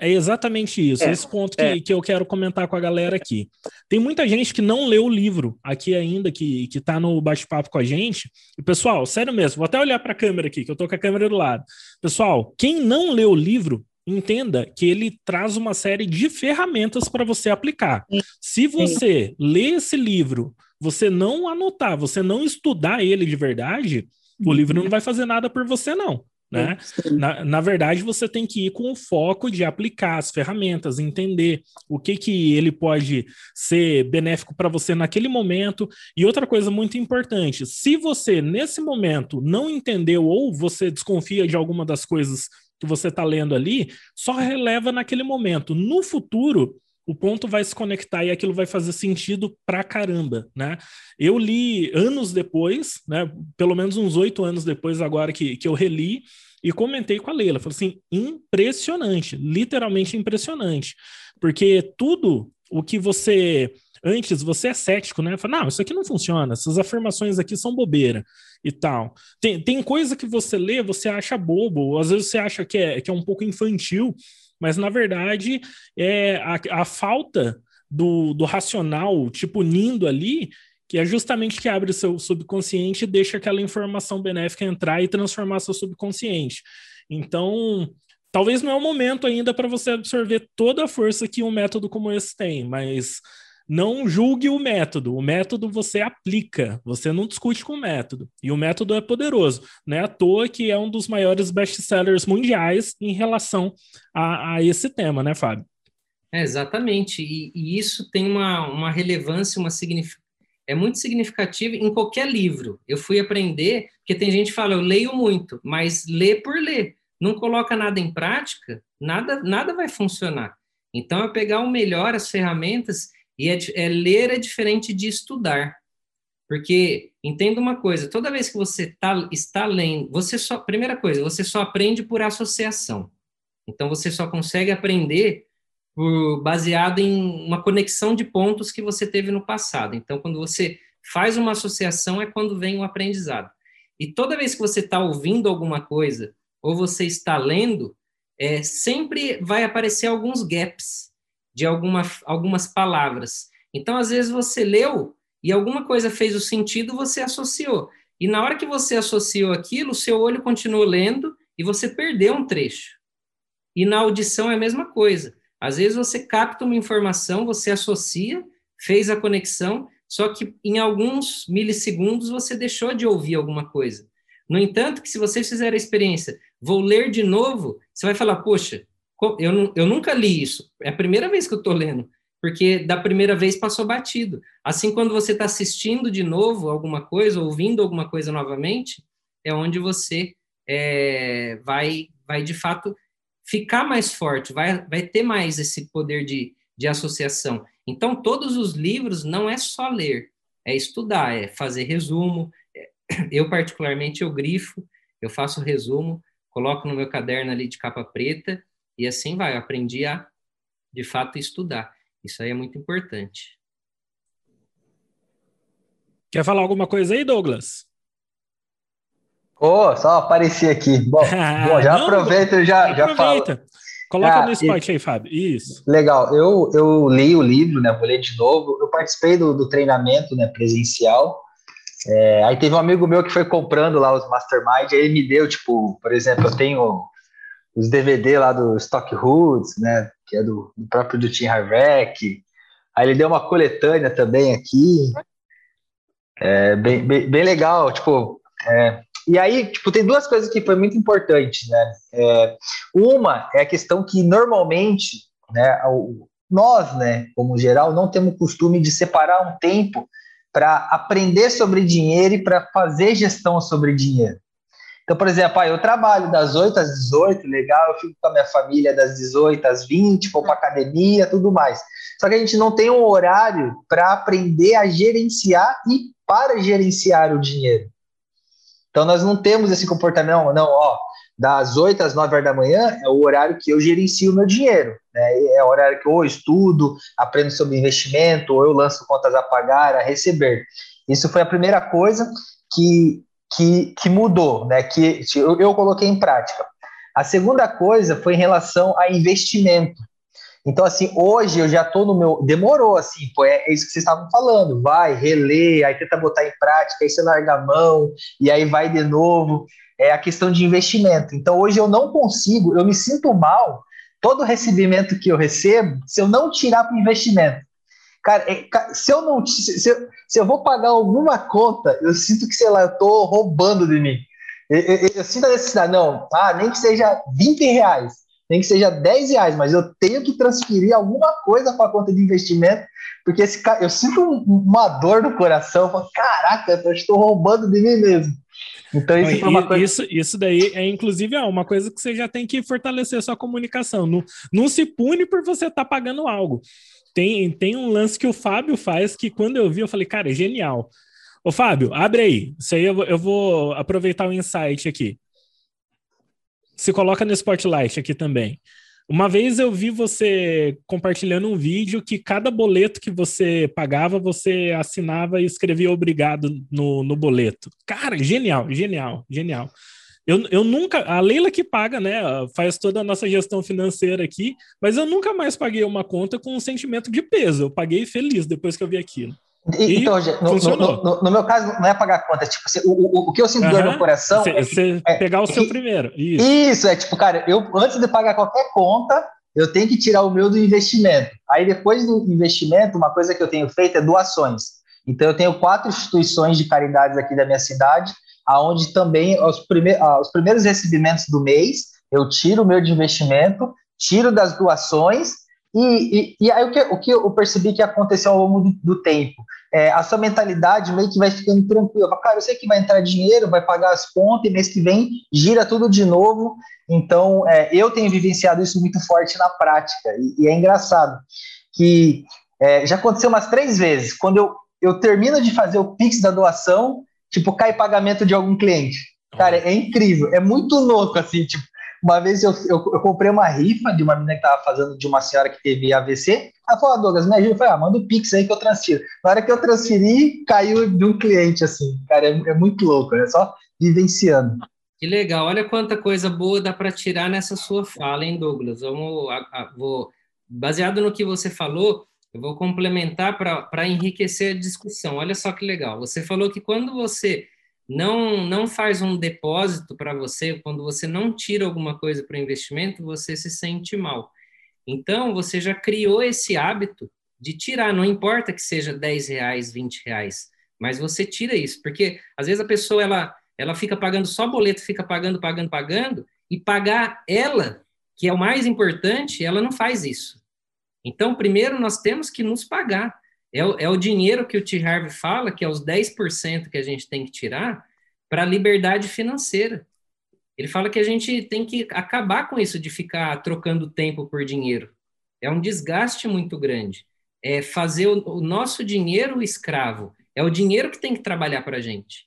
É exatamente isso, é, esse ponto que, é. que eu quero comentar com a galera aqui. Tem muita gente que não leu o livro aqui ainda, que, que tá no bate-papo com a gente. E, pessoal, sério mesmo, vou até olhar para a câmera aqui, que eu tô com a câmera do lado. Pessoal, quem não leu o livro, entenda que ele traz uma série de ferramentas para você aplicar. Sim. Se você Sim. ler esse livro, você não anotar, você não estudar ele de verdade, o livro não uhum. vai fazer nada por você, não. Né? Na, na verdade, você tem que ir com o foco de aplicar as ferramentas, entender o que, que ele pode ser benéfico para você naquele momento. E outra coisa muito importante: se você, nesse momento, não entendeu ou você desconfia de alguma das coisas que você está lendo ali, só releva naquele momento. No futuro, o ponto vai se conectar e aquilo vai fazer sentido pra caramba, né? Eu li anos depois, né? Pelo menos uns oito anos depois, agora que, que eu reli, e comentei com a Leila. Falei assim: impressionante, literalmente impressionante. Porque tudo o que você. Antes você é cético, né? Fala, não, isso aqui não funciona, essas afirmações aqui são bobeira e tal. Tem, tem coisa que você lê, você acha bobo, às vezes você acha que é, que é um pouco infantil, mas na verdade é a, a falta do, do racional tipo nindo ali que é justamente que abre o seu subconsciente e deixa aquela informação benéfica entrar e transformar seu subconsciente. Então, talvez não é o momento ainda para você absorver toda a força que um método como esse tem, mas não julgue o método. O método você aplica, você não discute com o método. E o método é poderoso. Não é à toa que é um dos maiores best-sellers mundiais em relação a, a, esse tema, né, Fábio? É, exatamente. E, e, isso tem uma, uma relevância, uma. É muito significativo em qualquer livro. Eu fui aprender, porque tem gente que fala, eu leio muito, mas lê por ler. Não coloca nada em prática, nada, nada vai funcionar. Então, é pegar o melhor, as ferramentas e é, é, ler é diferente de estudar. Porque, entenda uma coisa, toda vez que você tá, está lendo, você só, primeira coisa, você só aprende por associação. Então, você só consegue aprender por, baseado em uma conexão de pontos que você teve no passado. Então, quando você faz uma associação, é quando vem o aprendizado. E toda vez que você está ouvindo alguma coisa, ou você está lendo, é, sempre vai aparecer alguns gaps de alguma, algumas palavras. Então, às vezes, você leu e alguma coisa fez o sentido, você associou. E na hora que você associou aquilo, seu olho continuou lendo e você perdeu um trecho. E na audição é a mesma coisa. Às vezes você capta uma informação, você associa, fez a conexão, só que em alguns milissegundos você deixou de ouvir alguma coisa. No entanto, que se você fizer a experiência, vou ler de novo, você vai falar, poxa, eu, eu nunca li isso, é a primeira vez que eu estou lendo, porque da primeira vez passou batido. Assim, quando você está assistindo de novo alguma coisa, ouvindo alguma coisa novamente, é onde você é, vai, vai de fato ficar mais forte, vai, vai ter mais esse poder de, de associação. Então, todos os livros não é só ler, é estudar, é fazer resumo. Eu, particularmente, eu grifo, eu faço resumo, coloco no meu caderno ali de capa preta e assim vai, eu aprendi a, de fato, estudar. Isso aí é muito importante. Quer falar alguma coisa aí, Douglas? Oh, só apareci aqui. Bom, bom já Não, aproveita e já, já falo. Coloca ah, no spot e, aí, Fábio. Isso. Legal. Eu, eu li o livro, né? Vou ler de novo. Eu participei do, do treinamento né, presencial. É, aí teve um amigo meu que foi comprando lá os Mastermind, aí ele me deu, tipo, por exemplo, eu tenho os DVD lá do Stock Hoods, né, que é do, do próprio do Tim Harvek. Aí ele deu uma coletânea também aqui, é, bem, bem, bem legal, tipo, é, E aí, tipo, tem duas coisas que foi muito importante, né? É, uma é a questão que normalmente, né, nós, né, como geral, não temos costume de separar um tempo para aprender sobre dinheiro e para fazer gestão sobre dinheiro. Então, por exemplo, ah, eu trabalho das 8 às 18, legal, eu fico com a minha família das 18 às 20, vou para academia, tudo mais. Só que a gente não tem um horário para aprender a gerenciar e para gerenciar o dinheiro. Então, nós não temos esse comportamento, não, não ó, das 8 às 9 horas da manhã é o horário que eu gerencio o meu dinheiro. Né? É o horário que eu estudo, aprendo sobre investimento, ou eu lanço contas a pagar, a receber. Isso foi a primeira coisa que, que, que mudou, né? que eu, eu coloquei em prática. A segunda coisa foi em relação a investimento. Então, assim, hoje eu já estou no meu. Demorou, assim, pô, é, é, isso que vocês estavam falando. Vai, relê, aí tenta botar em prática, aí você larga a mão, e aí vai de novo é a questão de investimento. Então, hoje eu não consigo, eu me sinto mal, todo recebimento que eu recebo, se eu não tirar para investimento. Cara, é, se eu não se eu, se eu vou pagar alguma conta, eu sinto que, sei lá, eu estou roubando de mim. Eu, eu, eu, sinto a necessidade, não, ah, nem que seja 20 reais, nem que seja 10 reais, mas eu tenho que transferir alguma coisa para a conta de investimento, porque esse, eu sinto uma dor no coração, eu falo, caraca, eu estou roubando de mim mesmo. Então, isso, Não, coisa... isso, isso daí é, inclusive, é uma coisa que você já tem que fortalecer a sua comunicação. Não, não se pune por você estar tá pagando algo. Tem, tem um lance que o Fábio faz que, quando eu vi, eu falei, cara, é genial. Ô, Fábio, abre aí. Isso aí eu vou, eu vou aproveitar o insight aqui. Se coloca no Spotlight aqui também. Uma vez eu vi você compartilhando um vídeo que cada boleto que você pagava, você assinava e escrevia obrigado no, no boleto. Cara, genial, genial, genial. Eu, eu nunca, a Leila que paga, né, faz toda a nossa gestão financeira aqui, mas eu nunca mais paguei uma conta com um sentimento de peso. Eu paguei feliz depois que eu vi aquilo. E, então, no, no, no, no, meu caso, não é pagar conta, é tipo, assim, o, o, o, que eu sinto dor no coração. Você é, é, pegar o seu é, primeiro. Isso. isso, é tipo, cara, eu antes de pagar qualquer conta, eu tenho que tirar o meu do investimento. Aí depois do investimento, uma coisa que eu tenho feito é doações. Então eu tenho quatro instituições de caridades aqui da minha cidade, aonde também os, ah, os primeiros recebimentos do mês eu tiro o meu de investimento, tiro das doações e, e, e aí o que, o que eu percebi que aconteceu ao longo do, do tempo? é, a sua mentalidade meio que vai ficando tranquila. Cara, eu sei que vai entrar dinheiro, vai pagar as contas, e mês que vem gira tudo de novo. Então, é, eu tenho vivenciado isso muito forte na prática. E, e é engraçado que é, já aconteceu umas três vezes. Quando eu, eu termino de fazer o Pix da doação, tipo, cai pagamento de algum cliente. Cara, é incrível, é muito louco, assim, tipo, uma vez eu, eu, eu, comprei uma rifa de uma menina que estava fazendo de uma senhora que teve AVC. Ela falou, ah, Douglas, me ajuda. Eu falei, ah, manda o Pix aí que eu transfiro. Na hora que eu transferi, caiu de um cliente, assim. Cara, é, é muito louco, é só vivenciando. Que legal, olha quanta coisa boa dá para tirar nessa sua fala, hein, Douglas? Vamos, a, a, vou, baseado no que você falou, eu vou complementar para enriquecer a discussão. Olha só que legal. Você falou que quando você não não faz um depósito para você, quando você não tira alguma coisa para investimento, você se sente mal. Então, você já criou esse hábito de tirar, não importa que seja 10 reais, 20 reais, mas você tira isso, porque às vezes a pessoa ela, ela fica pagando só boleto, fica pagando, pagando, pagando, e pagar ela, que é o mais importante, ela não faz isso. Então, primeiro nós temos que nos pagar. É o, é o dinheiro que o T. Harvey fala, que é os 10% que a gente tem que tirar para a liberdade financeira. Ele fala que a gente tem que acabar com isso de ficar trocando tempo por dinheiro. É um desgaste muito grande. É fazer o, o nosso dinheiro escravo. É o dinheiro que tem que trabalhar para a gente.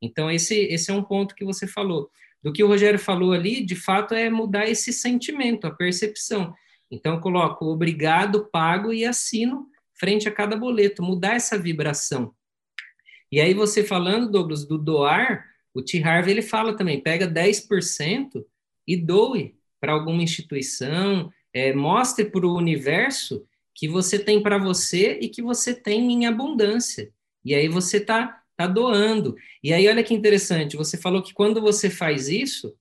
Então, esse, esse é um ponto que você falou. Do que o Rogério falou ali, de fato, é mudar esse sentimento, a percepção. Então, eu coloco obrigado, pago e assino frente a cada boleto, mudar essa vibração. E aí você falando, Douglas, do doar, o T. Harvey ele fala também, pega 10% e doe para alguma instituição, é, mostre para o universo que você tem para você e que você tem em abundância. E aí você está tá doando. E aí olha que interessante, você falou que quando você faz isso,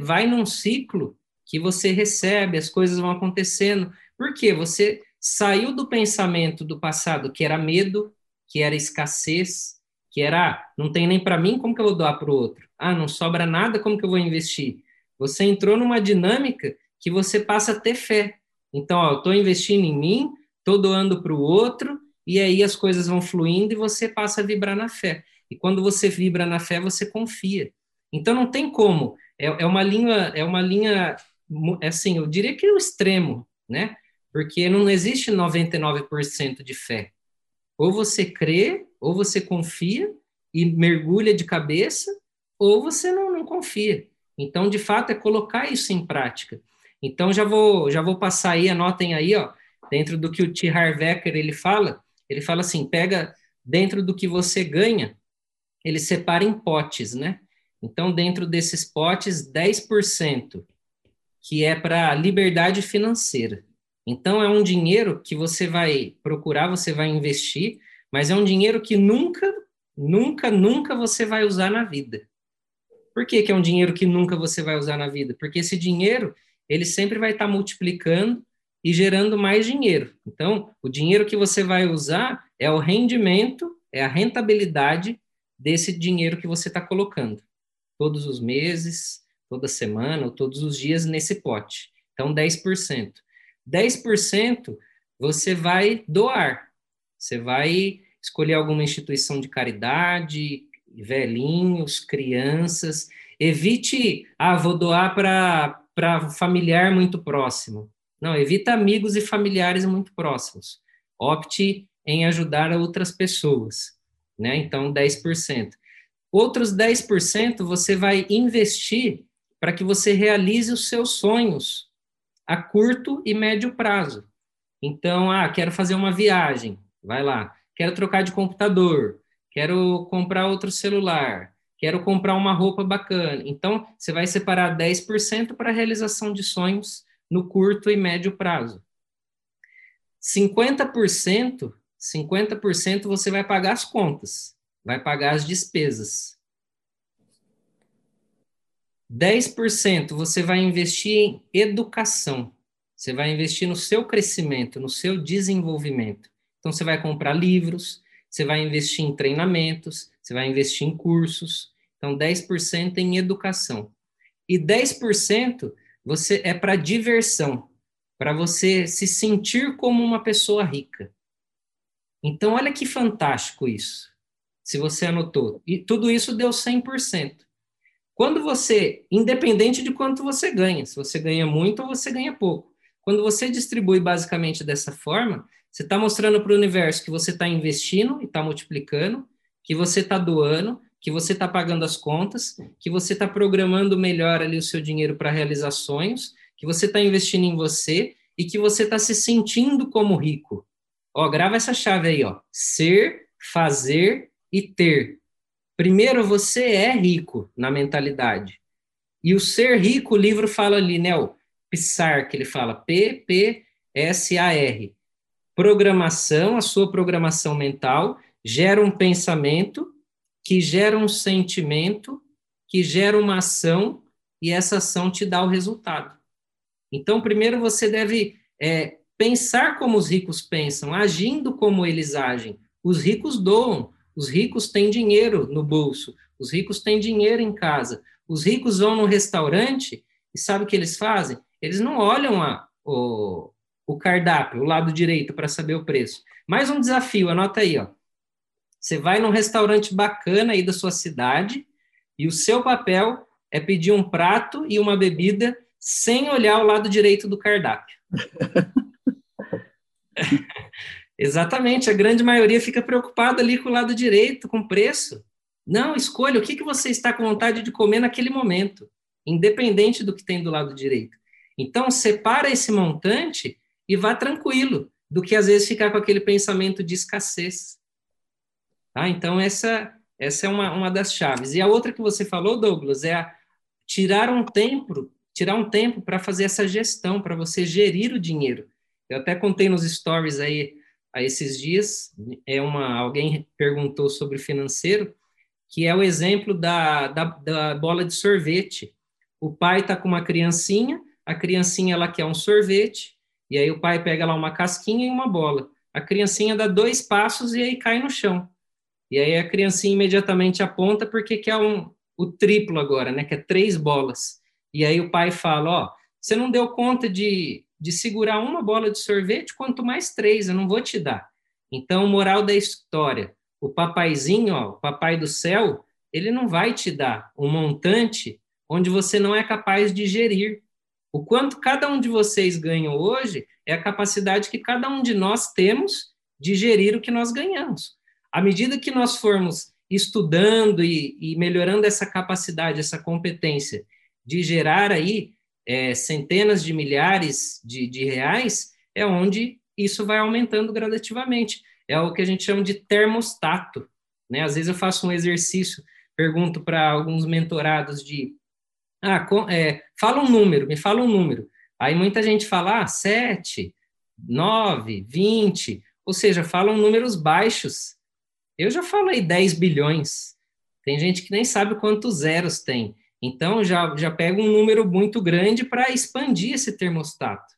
vai num ciclo que você recebe, as coisas vão acontecendo. Por quê? Você saiu do pensamento do passado, que era medo, que era escassez, que era, ah, não tem nem para mim, como que eu vou doar para o outro? Ah, não sobra nada, como que eu vou investir? Você entrou numa dinâmica que você passa a ter fé. Então, ó, eu estou investindo em mim, estou doando para o outro, e aí as coisas vão fluindo e você passa a vibrar na fé. E quando você vibra na fé, você confia. Então não tem como. É, é uma linha, é uma linha, assim, eu diria que é o extremo, né? Porque não existe 99% de fé. Ou você crê, ou você confia e mergulha de cabeça, ou você não, não confia. Então, de fato, é colocar isso em prática. Então, já vou, já vou passar aí, anotem aí, ó, dentro do que o T. Harvecker ele fala, ele fala assim, pega dentro do que você ganha, ele separa em potes, né? Então, dentro desses potes, 10% que é para liberdade financeira. Então, é um dinheiro que você vai procurar, você vai investir, mas é um dinheiro que nunca, nunca, nunca você vai usar na vida. Por que, que é um dinheiro que nunca você vai usar na vida? Porque esse dinheiro, ele sempre vai estar tá multiplicando e gerando mais dinheiro. Então, o dinheiro que você vai usar é o rendimento, é a rentabilidade desse dinheiro que você está colocando todos os meses, toda semana ou todos os dias nesse pote. Então, 10%. 10% você vai doar. Você vai escolher alguma instituição de caridade, velhinhos, crianças. Evite, ah, vou doar para familiar muito próximo. Não, evita amigos e familiares muito próximos. Opte em ajudar outras pessoas, né? Então, 10%. Outros 10% você vai investir para que você realize os seus sonhos a curto e médio prazo. Então, ah, quero fazer uma viagem, vai lá. Quero trocar de computador, quero comprar outro celular, quero comprar uma roupa bacana. Então, você vai separar 10% para a realização de sonhos no curto e médio prazo. 50%, 50% você vai pagar as contas vai pagar as despesas. 10% você vai investir em educação. Você vai investir no seu crescimento, no seu desenvolvimento. Então, você vai comprar livros, você vai investir em treinamentos, você vai investir em cursos. Então, 10% em educação. E 10% você é para diversão, para você se sentir como uma pessoa rica. Então, olha que fantástico isso se você anotou. E tudo isso deu 100%. Quando você, independente de quanto você ganha, se você ganha muito ou você ganha pouco, quando você distribui basicamente dessa forma, você está mostrando para o universo que você está investindo e está multiplicando, que você está doando, que você está pagando as contas, que você está programando melhor ali o seu dinheiro para realizar sonhos, que você está investindo em você e que você está se sentindo como rico. Ó, grava essa chave aí, ó. Ser, fazer e ter. Primeiro, você é rico na mentalidade. E o ser rico, o livro fala ali, né? O PSAR, que ele fala, P-P-S-A-R. Programação, a sua programação mental, gera um pensamento, que gera um sentimento, que gera uma ação, e essa ação te dá o resultado. Então, primeiro você deve é, pensar como os ricos pensam, agindo como eles agem. Os ricos doam, os ricos têm dinheiro no bolso, os ricos têm dinheiro em casa. Os ricos vão no restaurante e sabe o que eles fazem? Eles não olham a, o, o cardápio, o lado direito, para saber o preço. Mais um desafio, anota aí, ó. Você vai num restaurante bacana aí da sua cidade e o seu papel é pedir um prato e uma bebida sem olhar o lado direito do cardápio. Exatamente, a grande maioria fica preocupada ali com o lado direito, com preço. Não, escolha o que, que você está com vontade de comer naquele momento, independente do que tem do lado direito. Então, separa esse montante e vá tranquilo, do que às vezes ficar com aquele pensamento de escassez. Tá? Então, essa, essa é uma, uma das chaves. E a outra que você falou, Douglas, é tirar um tempo, tirar um tempo para fazer essa gestão, para você gerir o dinheiro. Eu até contei nos stories aí a esses dias, é uma alguém perguntou sobre financeiro, que é o exemplo da, da, da bola de sorvete. O pai está com uma criancinha, a criancinha ela quer um sorvete, e aí o pai pega lá uma casquinha e uma bola. A criancinha dá dois passos e aí cai no chão. E aí a criancinha imediatamente aponta porque quer um, o triplo agora, né? Que é três bolas. E aí o pai fala, ó, você não deu conta de, de segurar uma bola de sorvete, quanto mais três, eu não vou te dar. Então, moral da história, o papaizinho, ó, o papai do céu, ele não vai te dar um montante onde você não é capaz de gerir. O quanto cada um de vocês ganha hoje é a capacidade que cada um de nós temos de gerir o que nós ganhamos. À medida que nós formos estudando e, e melhorando essa capacidade, essa competência de gerar aí é, centenas de milhares de, de reais, é onde isso vai aumentando gradativamente. É o que a gente chama de termostato. Né? Às vezes eu faço um exercício, pergunto para alguns mentorados de ah, é, fala um número, me fala um número. Aí muita gente fala, ah, 7, 9, 20, ou seja, falam números baixos. Eu já falei 10 bilhões. Tem gente que nem sabe quantos zeros tem. Então, já, já pega um número muito grande para expandir esse termostato.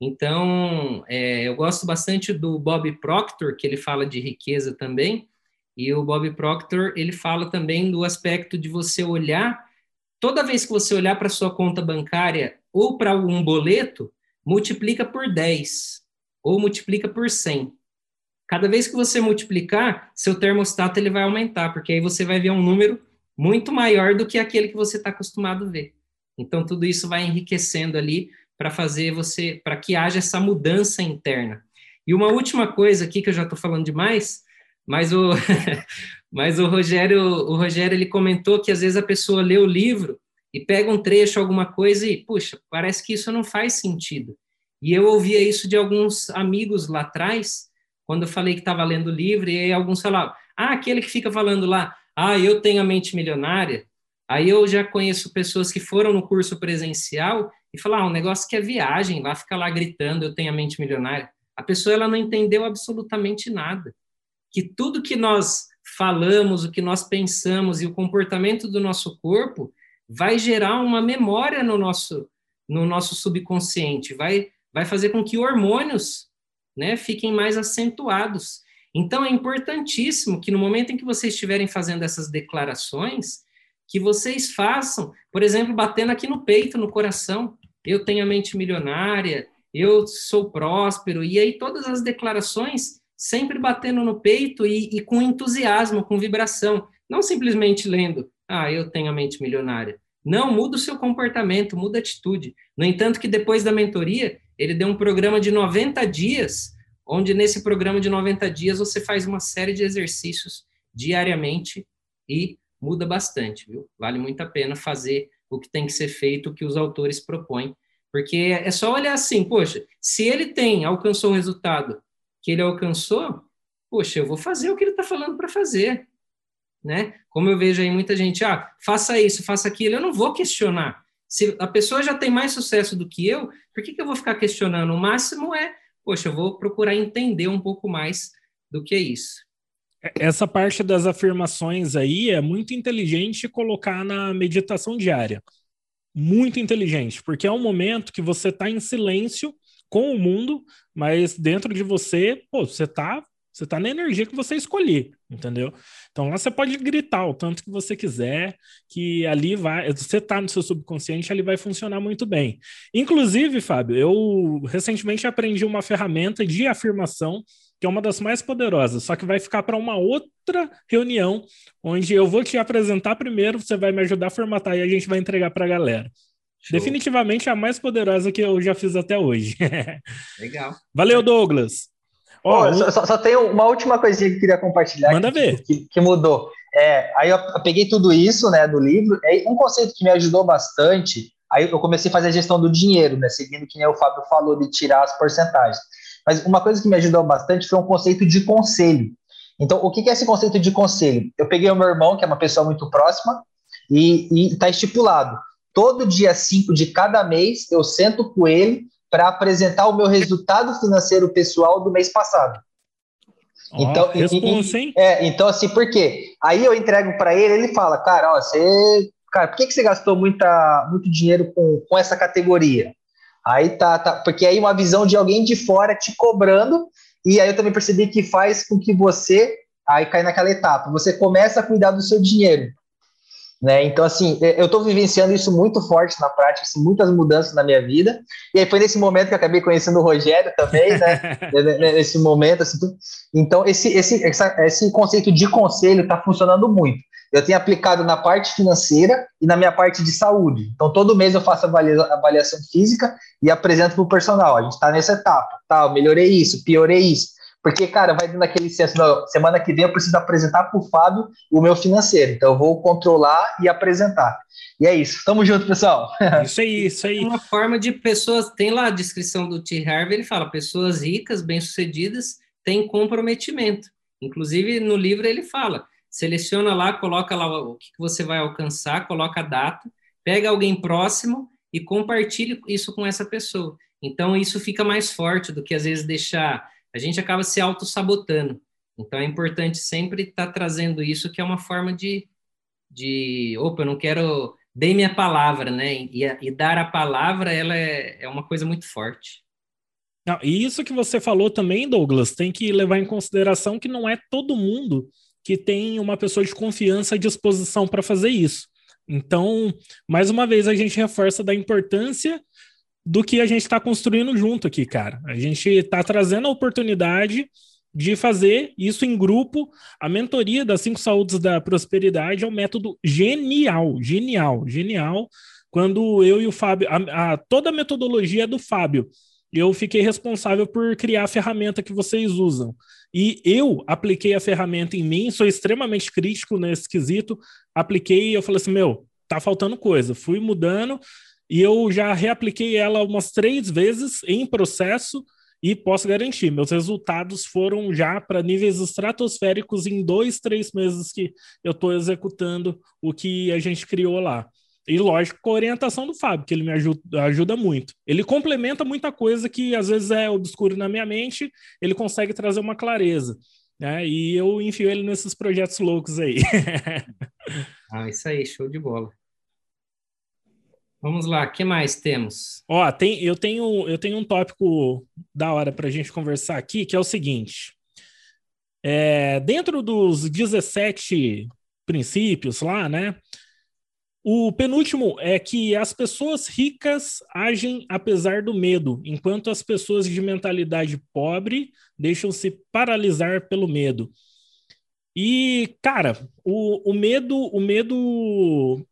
Então, é, eu gosto bastante do Bob Proctor, que ele fala de riqueza também, e o Bob Proctor, ele fala também do aspecto de você olhar toda vez que você olhar para sua conta bancária ou para um boleto, multiplica por 10 ou multiplica por 100. Cada vez que você multiplicar, seu termostato ele vai aumentar, porque aí você vai ver um número muito maior do que aquele que você está acostumado a ver. Então tudo isso vai enriquecendo ali para fazer você, para que haja essa mudança interna. E uma última coisa aqui que eu já estou falando demais, mas o, mas o Rogério, o Rogério ele comentou que às vezes a pessoa lê o livro e pega um trecho, alguma coisa e, puxa, parece que isso não faz sentido. E eu ouvia isso de alguns amigos lá atrás, quando eu falei que estava lendo o livro, e alguns falavam, ah, aquele que fica falando lá, ah, eu tenho a mente milionária. Aí eu já conheço pessoas que foram no curso presencial e falaram, ah, um negócio que é viagem, lá fica lá gritando, eu tenho a mente milionária. A pessoa ela não entendeu absolutamente nada que tudo que nós falamos, o que nós pensamos e o comportamento do nosso corpo vai gerar uma memória no nosso no nosso subconsciente, vai vai fazer com que hormônios, né, fiquem mais acentuados. Então é importantíssimo que no momento em que vocês estiverem fazendo essas declarações, que vocês façam, por exemplo, batendo aqui no peito, no coração, eu tenho a mente milionária, eu sou próspero, e aí todas as declarações sempre batendo no peito e, e, com entusiasmo, com vibração, não simplesmente lendo, ah, eu tenho a mente milionária. Não, muda o seu comportamento, muda a atitude. No entanto, que depois da mentoria, ele deu um programa de 90 dias, onde nesse programa de 90 dias você faz uma série de exercícios diariamente e muda bastante, viu? Vale muito a pena fazer o que tem que ser feito, o que os autores propõem, porque é só olhar assim, poxa, se ele tem, alcançou o resultado que ele alcançou, poxa, eu vou fazer o que ele está falando para fazer, né? Como eu vejo aí muita gente, ah, faça isso, faça aquilo, eu não vou questionar. Se a pessoa já tem mais sucesso do que eu, por que, que eu vou ficar questionando? O máximo é, poxa, eu vou procurar entender um pouco mais do que é isso. Essa parte das afirmações aí é muito inteligente colocar na meditação diária. Muito inteligente, porque é um momento que você está em silêncio com o mundo, mas dentro de você, pô, você tá, você tá na energia que você escolher, entendeu? Então lá você pode gritar o tanto que você quiser, que ali vai, você tá no seu subconsciente, ali vai funcionar muito bem. Inclusive, Fábio, eu recentemente aprendi uma ferramenta de afirmação que é uma das mais poderosas, só que vai ficar para uma outra reunião, onde eu vou te apresentar primeiro, você vai me ajudar a formatar e a gente vai entregar para a galera. Show. Definitivamente a mais poderosa que eu já fiz até hoje. Legal. Valeu, Douglas. Ó, oh, só, só tem uma última coisinha que eu queria compartilhar. Manda que, ver. Que, que, mudou. É, aí eu peguei tudo isso né, do livro. É um conceito que me ajudou bastante. Aí eu comecei a fazer a gestão do dinheiro, né, seguindo que nem o Fábio falou, de tirar as porcentagens. Mas uma coisa que me ajudou bastante foi um conceito de conselho. Então, o que é esse conceito de conselho? Eu peguei o meu irmão, que é uma pessoa muito próxima, e está estipulado todo dia 5 de cada mês eu sento com ele para apresentar o meu resultado financeiro pessoal do mês passado. Oh, então, responsa, hein? É, então assim, por quê? Aí eu entrego para ele, ele fala, cara, ó, você, cara, por que, que você gastou muita, muito dinheiro com, com essa categoria? Aí tá, tá, porque aí uma visão de alguém de fora te cobrando, e aí eu também percebi que faz com que você aí cai naquela etapa. Você começa a cuidar do seu dinheiro. Né? Então, assim, eu estou vivenciando isso muito forte na prática, assim, muitas mudanças na minha vida. E aí foi nesse momento que eu acabei conhecendo o Rogério também, né? nesse momento, assim. Então, esse, esse, essa, esse conceito de conselho está funcionando muito. Eu tenho aplicado na parte financeira e na minha parte de saúde. Então, todo mês eu faço avaliação física e apresento para o personal. A gente está nessa etapa. Tá, eu melhorei isso, piorei isso. Porque, cara, vai dando aquele senso, não, semana que vem eu preciso apresentar para o Fábio o meu financeiro. Então eu vou controlar e apresentar. E é isso. Tamo junto, pessoal. Isso aí, isso aí. Uma forma de pessoas, tem lá a descrição do T. Harvey, ele fala, pessoas ricas, bem-sucedidas, têm comprometimento. Inclusive, no livro ele fala, seleciona lá, coloca lá o que você vai alcançar, coloca a data, pega alguém próximo e compartilhe isso com essa pessoa. Então, isso fica mais forte do que, às vezes, deixar a gente acaba se auto-sabotando. Então é importante sempre estar tá trazendo isso, que é uma forma de, de opa, eu não quero, dei minha palavra, né? E, e dar a palavra, ela é, é uma coisa muito forte. E isso que você falou também, Douglas, tem que levar em consideração que não é todo mundo que tem uma pessoa de confiança à disposição para fazer isso. Então, mais uma vez, a gente reforça da importância do que a gente está construindo junto aqui, cara. A gente está trazendo a oportunidade de fazer isso em grupo. A mentoria das cinco saúdes da prosperidade é um método genial, genial, genial. Quando eu e o Fábio, a, a, toda a metodologia é do Fábio. Eu fiquei responsável por criar a ferramenta que vocês usam. E eu apliquei a ferramenta em mim, sou extremamente crítico nesse quesito. Apliquei e eu falei assim: meu, tá faltando coisa. Fui mudando e eu já reapliquei ela umas três vezes em processo e posso garantir, meus resultados foram já para níveis estratosféricos em dois, três meses que eu estou executando o que a gente criou lá. E lógico, com a orientação do Fábio, que ele me ajuda, ajuda muito. Ele complementa muita coisa que às vezes é obscuro na minha mente, ele consegue trazer uma clareza. Né? E eu enfio ele nesses projetos loucos aí. ah, isso aí, show de bola. Vamos lá, que mais temos? Ó, tem, eu, tenho, eu tenho um tópico da hora para a gente conversar aqui, que é o seguinte. É, dentro dos 17 princípios lá, né? O penúltimo é que as pessoas ricas agem apesar do medo, enquanto as pessoas de mentalidade pobre deixam-se paralisar pelo medo. E, cara, o, o medo, o medo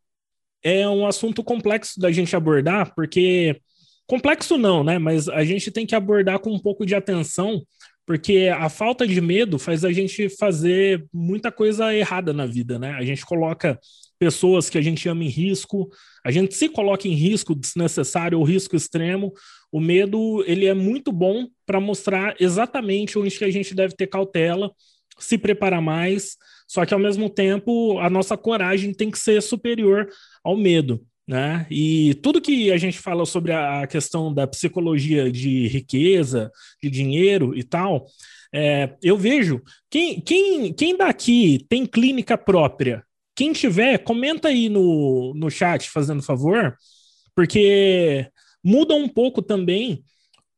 é um assunto complexo da gente abordar, porque complexo não, né? Mas a gente tem que abordar com um pouco de atenção, porque a falta de medo faz a gente fazer muita coisa errada na vida, né? A gente coloca pessoas que a gente ama em risco, a gente se coloca em risco desnecessário ou risco extremo. O medo, ele é muito bom para mostrar exatamente onde que a gente deve ter cautela, se preparar mais, só que ao mesmo tempo a nossa coragem tem que ser superior ao medo. Né? E tudo que a gente fala sobre a questão da psicologia de riqueza, de dinheiro e tal, é, eu vejo quem, quem, quem daqui tem clínica própria, quem tiver, comenta aí no, no chat, fazendo favor, porque muda um pouco também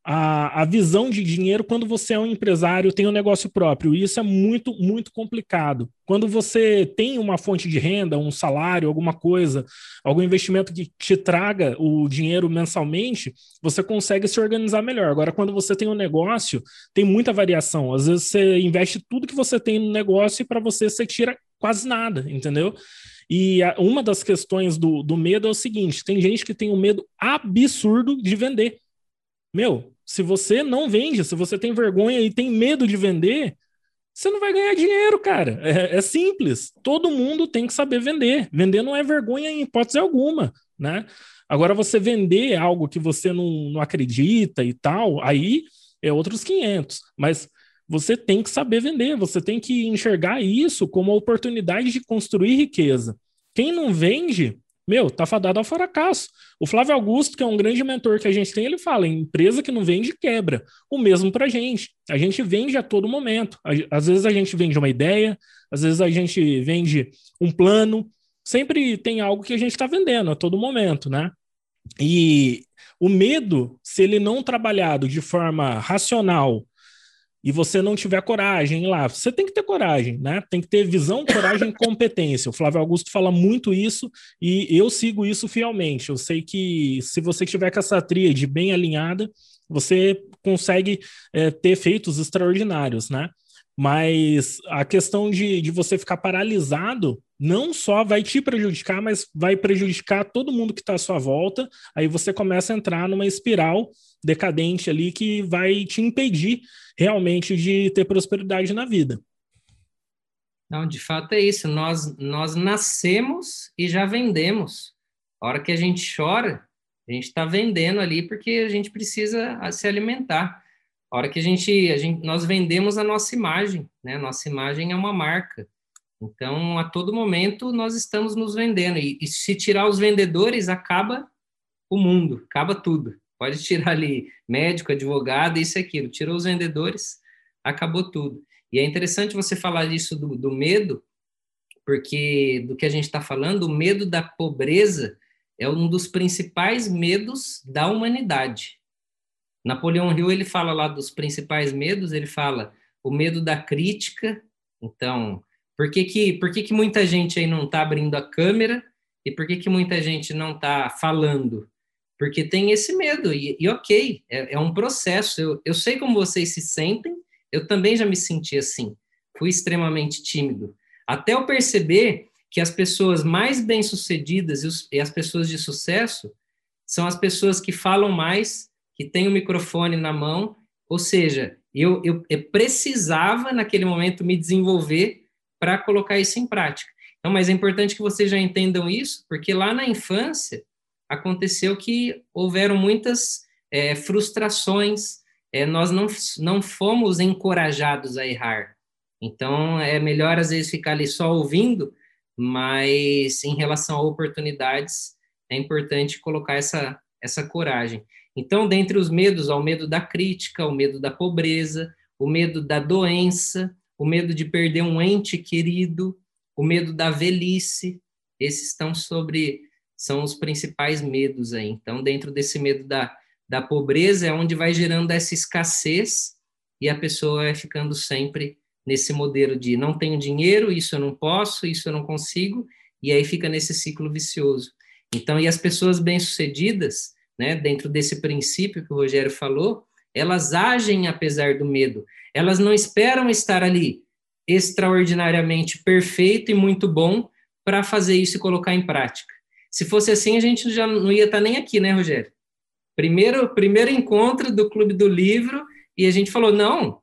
a, a visão de dinheiro quando você é um empresário, tem um negócio próprio. E isso é muito, muito complicado. Quando você tem uma fonte de renda, um salário, alguma coisa, algum investimento que te traga o dinheiro mensalmente, você consegue se organizar melhor. Agora, quando você tem um negócio, tem muita variação. Às vezes você investe tudo que você tem no negócio e para você você tira quase nada, entendeu? E a, uma das questões do, do medo é o seguinte: tem gente que tem um medo absurdo de vender. Meu, se você não vende, se você tem vergonha e tem medo de vender, você não vai ganhar dinheiro, cara. É, é, simples. Todo mundo tem que saber vender. Vender não é vergonha em hipótese alguma, né? Agora, você vender algo que você não, não acredita e tal, aí é outros 500. Mas você tem que saber vender, você tem que enxergar isso como uma oportunidade de construir riqueza. Quem não vende, meu, tá fadado ao fracasso. O Flávio Augusto, que é um grande mentor que a gente tem, ele fala: empresa que não vende, quebra. O mesmo para a gente. A gente vende a todo momento. Às vezes a gente vende uma ideia, às vezes a gente vende um plano. Sempre tem algo que a gente está vendendo a todo momento, né? E o medo, se ele não trabalhado de forma racional, e você não tiver coragem lá, você tem que ter coragem, né? Tem que ter visão, coragem e competência. O Flávio Augusto fala muito isso e eu sigo isso fielmente. Eu sei que se você tiver com essa tríade bem alinhada, você consegue é, ter feitos extraordinários, né? Mas a questão de, de você ficar paralisado não só vai te prejudicar, mas vai prejudicar todo mundo que está à sua volta. Aí você começa a entrar numa espiral decadente ali que vai te impedir realmente de ter prosperidade na vida. Não, de fato é isso. Nós, nós nascemos e já vendemos. A hora que a gente chora, a gente está vendendo ali porque a gente precisa se alimentar. A hora que a gente, a gente, nós vendemos a nossa imagem, né? Nossa imagem é uma marca. Então, a todo momento, nós estamos nos vendendo. E, e, se tirar os vendedores, acaba o mundo, acaba tudo. Pode tirar ali médico, advogado, isso e aquilo. Tirou os vendedores, acabou tudo. E é interessante você falar disso do, do medo, porque do que a gente está falando, o medo da pobreza é um dos principais medos da humanidade. Napoleão Hill ele fala lá dos principais medos, ele fala o medo da crítica, então por que, que, por que, que muita gente aí não está abrindo a câmera e por que, que muita gente não está falando? Porque tem esse medo, e, e ok, é, é, um processo. Eu, eu sei como vocês se sentem, eu também já me senti assim. Fui extremamente tímido. Até eu perceber que as pessoas mais bem-sucedidas e, e as pessoas de sucesso são as pessoas que falam mais, que têm o microfone na mão, ou seja, eu, eu, eu precisava, naquele momento, me desenvolver para colocar isso em prática. Então, mas é importante que vocês já entendam isso, porque lá na infância aconteceu que houveram muitas é, frustrações, é, nós não, não fomos encorajados a errar. Então, é melhor às vezes ficar ali só ouvindo, mas em relação a oportunidades, é importante colocar essa, essa coragem. Então, dentre os medos, há o medo da crítica, o medo da pobreza, o medo da doença, o medo de perder um ente querido, o medo da velhice, esses estão sobre são os principais medos aí. Então, dentro desse medo da, da pobreza é onde vai gerando essa escassez e a pessoa vai ficando sempre nesse modelo de não tenho dinheiro, isso eu não posso, isso eu não consigo, e aí fica nesse ciclo vicioso. Então, e as pessoas bem-sucedidas, né, dentro desse princípio que o Rogério falou, elas agem apesar do medo. Elas não esperam estar ali extraordinariamente perfeito e muito bom para fazer isso e colocar em prática. Se fosse assim, a gente já não ia estar tá nem aqui, né, Rogério? Primeiro, primeiro encontro do Clube do Livro e a gente falou: não,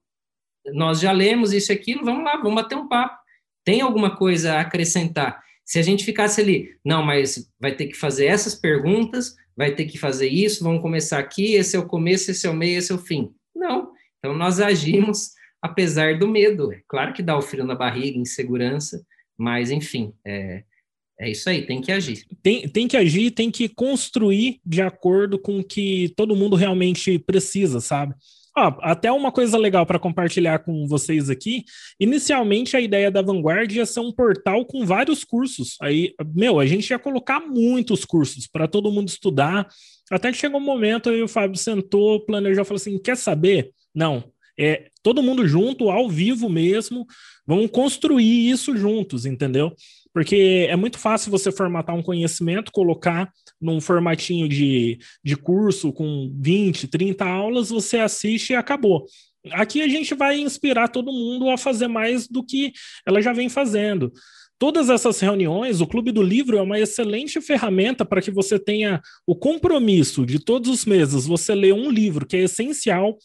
nós já lemos isso e aquilo, vamos lá, vamos bater um papo. Tem alguma coisa a acrescentar? Se a gente ficasse ali, não, mas vai ter que fazer essas perguntas, vai ter que fazer isso, vamos começar aqui, esse é o começo, esse é o meio, esse é o fim. Não. Então nós agimos apesar do medo. É claro que dá o frio na barriga, insegurança, mas enfim, é, é isso aí, tem que agir. Tem, tem que agir, tem que construir de acordo com o que todo mundo realmente precisa, sabe? Ó, até uma coisa legal para compartilhar com vocês aqui. Inicialmente, a ideia da Vanguard ia ser um portal com vários cursos. Aí, meu, a gente ia colocar muitos cursos para todo mundo estudar. Até que chegou um momento aí o Fábio sentou, planejou, falou assim: quer saber? Não, é todo mundo junto, ao vivo mesmo, vamos construir isso juntos, entendeu? Porque é muito fácil você formatar um conhecimento, colocar num formatinho de, de curso com 20, 30 aulas, você assiste e acabou. Aqui a gente vai inspirar todo mundo a fazer mais do que ela já vem fazendo. Todas essas reuniões, o Clube do Livro é uma excelente ferramenta para que você tenha o compromisso de todos os meses você ler um livro que é essencial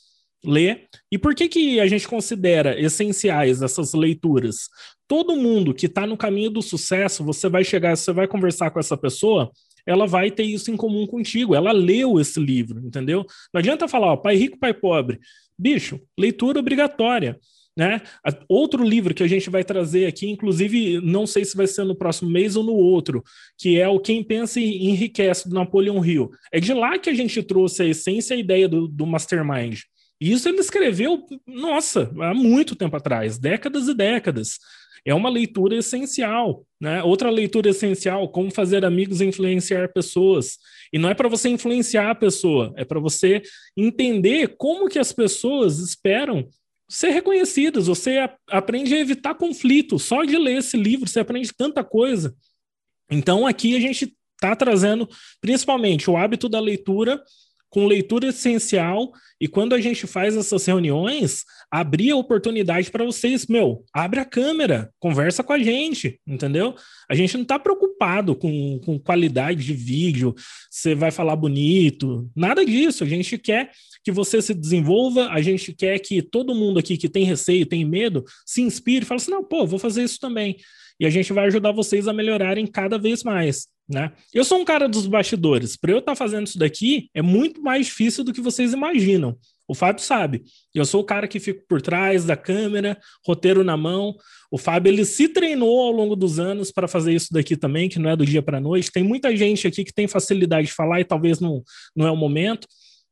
ler. E por que, que a gente considera essenciais essas leituras? Todo mundo que está no caminho do sucesso, você vai chegar, você vai conversar com essa pessoa, ela vai ter isso em comum contigo. Ela leu esse livro, entendeu? Não adianta falar, ó, pai rico, pai pobre. Bicho, leitura obrigatória. Né? Outro livro que a gente vai trazer aqui, inclusive, não sei se vai ser no próximo mês ou no outro, que é o Quem Pensa e Enriquece, do Napoleão Hill. É de lá que a gente trouxe a essência e a ideia do, do Mastermind. Isso ele escreveu, nossa, há muito tempo atrás, décadas e décadas. É uma leitura essencial, né? Outra leitura essencial, como fazer amigos e influenciar pessoas. E não é para você influenciar a pessoa, é para você entender como que as pessoas esperam ser reconhecidas. Você aprende a evitar conflito. Só de ler esse livro, você aprende tanta coisa. Então, aqui a gente está trazendo principalmente o hábito da leitura com leitura essencial e quando a gente faz essas reuniões, abrir a oportunidade para vocês, meu, abre a câmera, conversa com a gente, entendeu? A gente não está preocupado com, com qualidade de vídeo, você vai falar bonito, nada disso. A gente quer que você se desenvolva, a gente quer que todo mundo aqui que tem receio, tem medo, se inspire e fale assim: não, pô, vou fazer isso também. E a gente vai ajudar vocês a melhorarem cada vez mais. Né? Eu sou um cara dos bastidores. Para eu estar tá fazendo isso daqui é muito mais difícil do que vocês imaginam. O Fábio sabe. Eu sou o cara que fico por trás da câmera, roteiro na mão. O Fábio ele se treinou ao longo dos anos para fazer isso daqui também, que não é do dia para noite. Tem muita gente aqui que tem facilidade de falar e talvez não, não é o momento.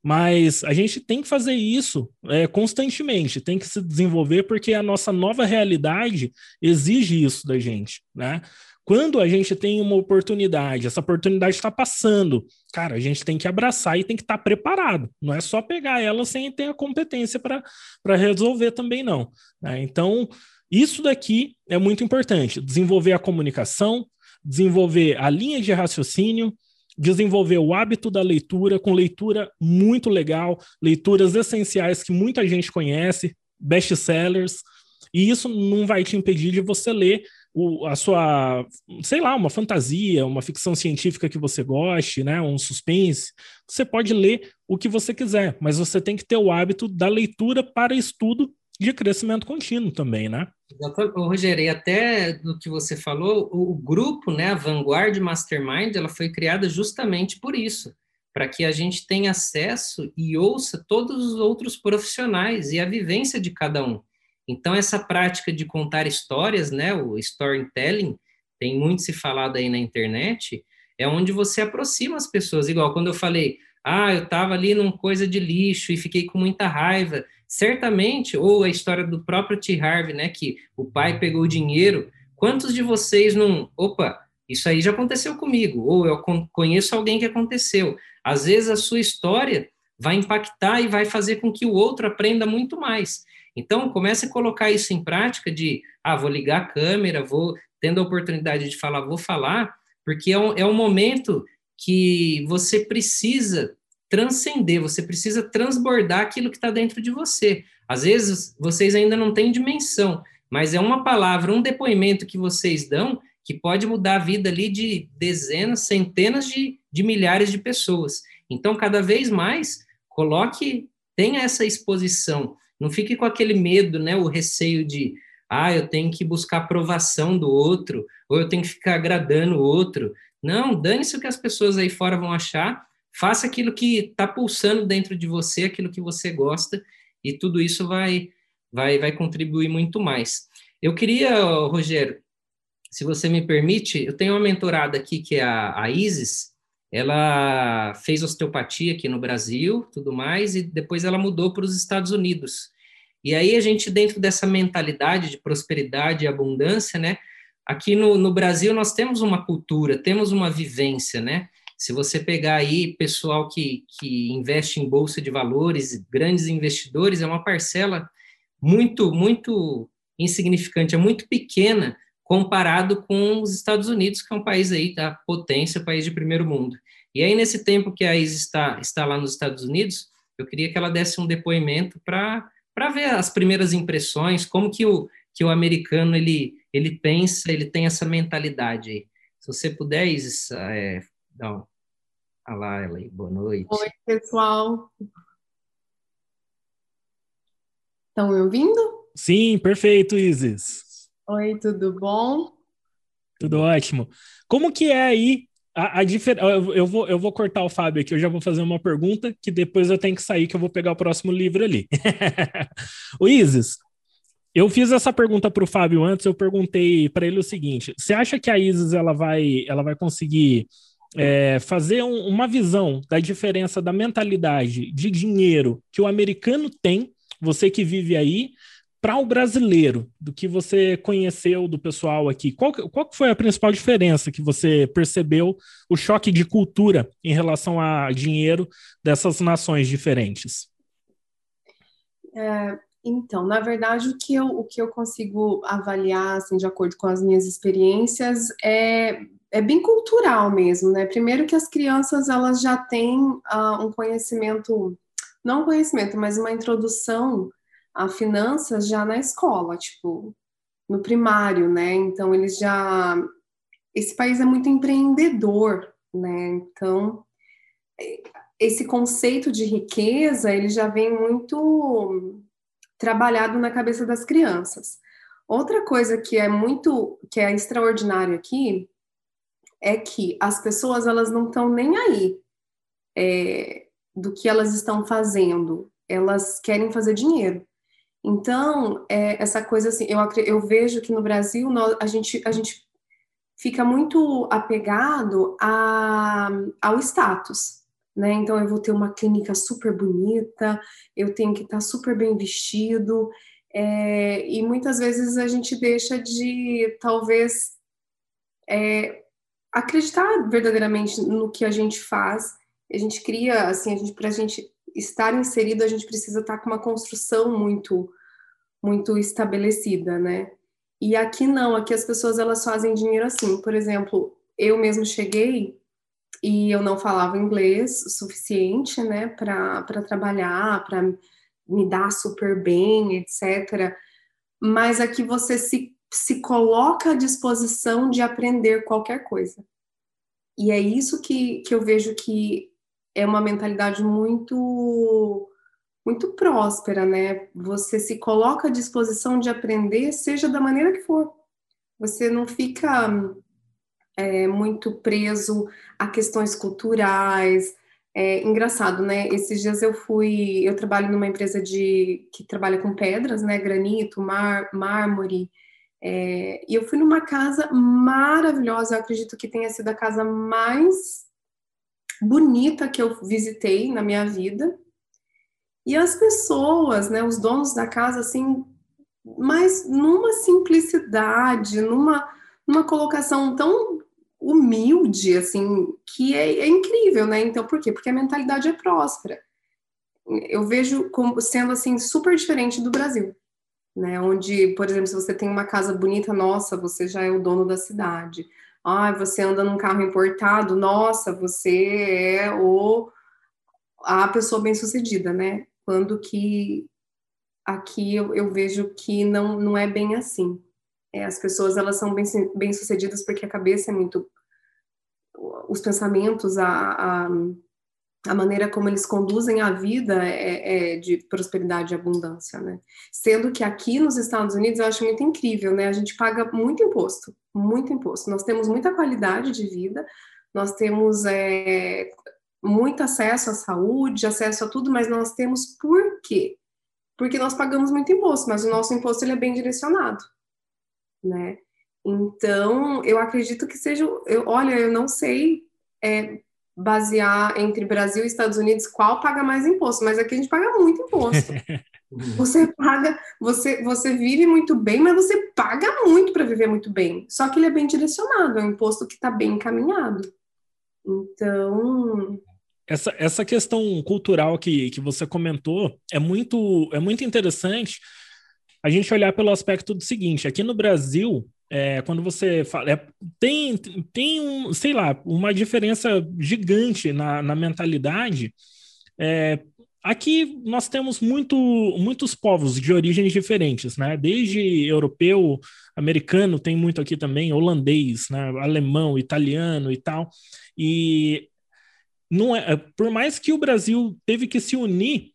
Mas a gente tem que fazer isso é, constantemente, tem que se desenvolver, porque a nossa nova realidade exige isso da gente, né? Quando a gente tem uma oportunidade, essa oportunidade está passando, cara, a gente tem que abraçar e tem que estar tá preparado. Não é só pegar ela sem ter a competência para resolver também, não. Né? Então, isso daqui é muito importante: desenvolver a comunicação, desenvolver a linha de raciocínio, desenvolver o hábito da leitura, com leitura muito legal, leituras essenciais que muita gente conhece, best-sellers, e isso não vai te impedir de você ler o, a sua, sei lá, uma fantasia, uma ficção científica que você goste, né, um suspense, você pode ler o que você quiser, mas você tem que ter o hábito da leitura para estudo de crescimento contínuo também, né? Rogério, e até do que você falou, o, grupo, né, a Vanguard Mastermind, ela foi criada justamente por isso, para que a gente tenha acesso e ouça todos os outros profissionais e a vivência de cada um. Então, essa prática de contar histórias, né, o storytelling, tem muito se falado aí na internet, é onde você aproxima as pessoas. Igual quando eu falei, ah, eu estava ali num coisa de lixo e fiquei com muita raiva. Certamente, ou a história do próprio T. Harvey, né, que o pai pegou o dinheiro. Quantos de vocês não. Opa, isso aí já aconteceu comigo, ou eu conheço alguém que aconteceu. Às vezes a sua história vai impactar e vai fazer com que o outro aprenda muito mais. Então, comece a colocar isso em prática de, ah, vou ligar a câmera, vou, tendo a oportunidade de falar, vou falar, porque é um, é um momento que você precisa transcender, você precisa transbordar aquilo que está dentro de você. Às vezes, vocês ainda não têm dimensão, mas é uma palavra, um depoimento que vocês dão que pode mudar a vida ali de dezenas, centenas de, de milhares de pessoas. Então, cada vez mais, coloque, tenha essa exposição, não fique com aquele medo, né, o receio de, ah, eu tenho que buscar aprovação do outro, ou eu tenho que ficar agradando o outro. Não, dane-se o que as pessoas aí fora vão achar, faça aquilo que está pulsando dentro de você, aquilo que você gosta, e tudo isso vai, vai, vai contribuir muito mais. Eu queria, Rogério, se você me permite, eu tenho uma mentorada aqui que é a, a Isis, ela fez osteopatia aqui no Brasil, tudo mais, e depois ela mudou para os Estados Unidos. E aí a gente, dentro dessa mentalidade de prosperidade e abundância, né? Aqui no, no Brasil nós temos uma cultura, temos uma vivência, né? Se você pegar aí pessoal que, que investe em bolsa de valores, grandes investidores, é uma parcela muito, muito insignificante, é muito pequena comparado com os Estados Unidos, que é um país aí da potência, país de primeiro mundo. E aí, nesse tempo que a Isa está, está lá nos Estados Unidos, eu queria que ela desse um depoimento para para ver as primeiras impressões, como que o, que o americano ele, ele pensa, ele tem essa mentalidade aí. Se você puder, Isis, é, não. Olá, ela aí, boa noite. Oi, pessoal. Estão me ouvindo? Sim, perfeito, Isis. Oi, tudo bom? Tudo ótimo. Como que é aí a, a difer... eu, vou, eu vou cortar o Fábio aqui, eu já vou fazer uma pergunta que depois eu tenho que sair, que eu vou pegar o próximo livro ali. o Isis, eu fiz essa pergunta para o Fábio antes, eu perguntei para ele o seguinte: você acha que a Isis ela vai, ela vai conseguir é, fazer um, uma visão da diferença da mentalidade de dinheiro que o americano tem, você que vive aí, para o brasileiro, do que você conheceu do pessoal aqui, qual, qual foi a principal diferença que você percebeu, o choque de cultura em relação a dinheiro dessas nações diferentes? É, Então, na verdade, o que eu, o que eu consigo avaliar, assim, de acordo com as minhas experiências, é, é bem cultural mesmo, né? Primeiro que as crianças, elas já têm uh, um conhecimento, não um conhecimento, mas uma introdução a finanças já na escola, tipo, no primário, né? Então, eles já... Esse país é muito empreendedor, né? Então, esse conceito de riqueza, ele já vem muito trabalhado na cabeça das crianças. Outra coisa que é muito, que é extraordinário aqui, é que as pessoas elas não estão nem aí é, do que elas estão fazendo, elas querem fazer dinheiro. Então, é, essa coisa assim, eu, eu vejo que no Brasil nós, a, gente, a gente fica muito apegado a, ao status né? Então eu vou ter uma clínica super bonita, eu tenho que estar super bem vestido, é, e muitas vezes a gente deixa de talvez é, acreditar verdadeiramente no que a gente faz. A gente cria, assim, a gente para a gente estar inserido, a gente precisa estar com uma construção muito muito estabelecida, né? E aqui não, aqui as pessoas elas fazem dinheiro assim. Por exemplo, eu mesmo cheguei e eu não falava inglês o suficiente, né, para trabalhar, para me dar super bem, etc. Mas aqui você se, se coloca à disposição de aprender qualquer coisa. E é isso que, que eu vejo que é uma mentalidade muito muito próspera, né? Você se coloca à disposição de aprender, seja da maneira que for. Você não fica é, muito preso a questões culturais. É engraçado, né? Esses dias eu fui, eu trabalho numa empresa de que trabalha com pedras, né? Granito, mar, mármore. É, e eu fui numa casa maravilhosa. Eu acredito que tenha sido a casa mais bonita que eu visitei na minha vida. E as pessoas, né? Os donos da casa, assim, mas numa simplicidade, numa, numa colocação tão humilde, assim, que é, é, incrível, né? Então, por quê? Porque a mentalidade é próspera. Eu vejo como sendo, assim, super diferente do Brasil, né? Onde, por exemplo, se você tem uma casa bonita, nossa, você já é o dono da cidade. Ah, você anda num carro importado, nossa, você é o a pessoa bem-sucedida, né? Quando que aqui eu, eu vejo que não, não é bem assim. É, as pessoas elas são bem, bem porque a cabeça é muito os pensamentos a, a, a maneira como eles conduzem a vida é, é, de prosperidade e abundância, né? Sendo que aqui nos Estados Unidos eu acho muito incrível, né? A gente paga muito imposto, muito imposto. Nós temos muita qualidade de vida, nós temos é, muito acesso à saúde, acesso a tudo, mas nós temos por quê? Porque nós pagamos muito imposto, mas o nosso imposto ele é bem direcionado né? Então, eu acredito que seja. Eu, olha, eu não sei é, basear entre Brasil e Estados Unidos qual paga mais imposto, mas aqui a gente paga muito imposto. você paga, você, você vive muito bem, mas você paga muito para viver muito bem. Só que ele é bem direcionado, é um imposto que está bem encaminhado. Então. Essa, essa questão cultural que, que você comentou é muito, é muito interessante a gente olhar pelo aspecto do seguinte: aqui no Brasil, é, quando você fala, é, tem, tem um, sei lá, uma diferença gigante na, na mentalidade. É, aqui nós temos muito, muitos povos de origens diferentes, né? Desde europeu, americano, tem muito aqui também, holandês, né? alemão, italiano e tal. E não é, por mais que o Brasil teve que se unir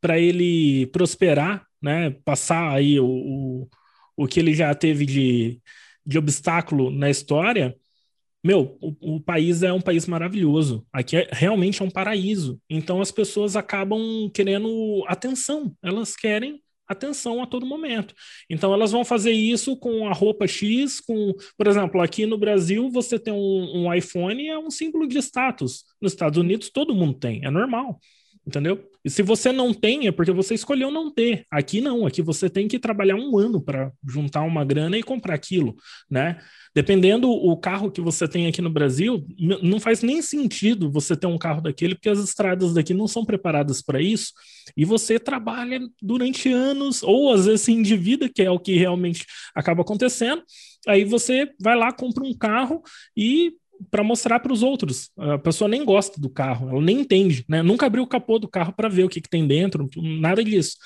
para ele prosperar né, passar aí o, o, o que ele já teve de, de obstáculo na história, meu, o, o, país é um país maravilhoso. Aqui é, realmente é um paraíso. Então as pessoas acabam querendo atenção. Elas querem atenção a todo momento. Então elas vão fazer isso com a roupa X, com, por exemplo, aqui no Brasil você tem um, um iPhone é um símbolo de status. Nos Estados Unidos todo mundo tem, é normal entendeu? E se você não tem, é porque você escolheu não ter. Aqui não, aqui você tem que trabalhar um ano para juntar uma grana e comprar aquilo, né? Dependendo o carro que você tem aqui no Brasil, não faz nem sentido você ter um carro daquele, porque as estradas daqui não são preparadas para isso, e você trabalha durante anos, ou às vezes se endivida, que é o que realmente acaba acontecendo, aí você vai lá, compra um carro e para mostrar para os outros. A pessoa nem gosta do carro, ela nem entende, né? Nunca abriu o capô do carro para ver o que, que tem dentro, nada disso.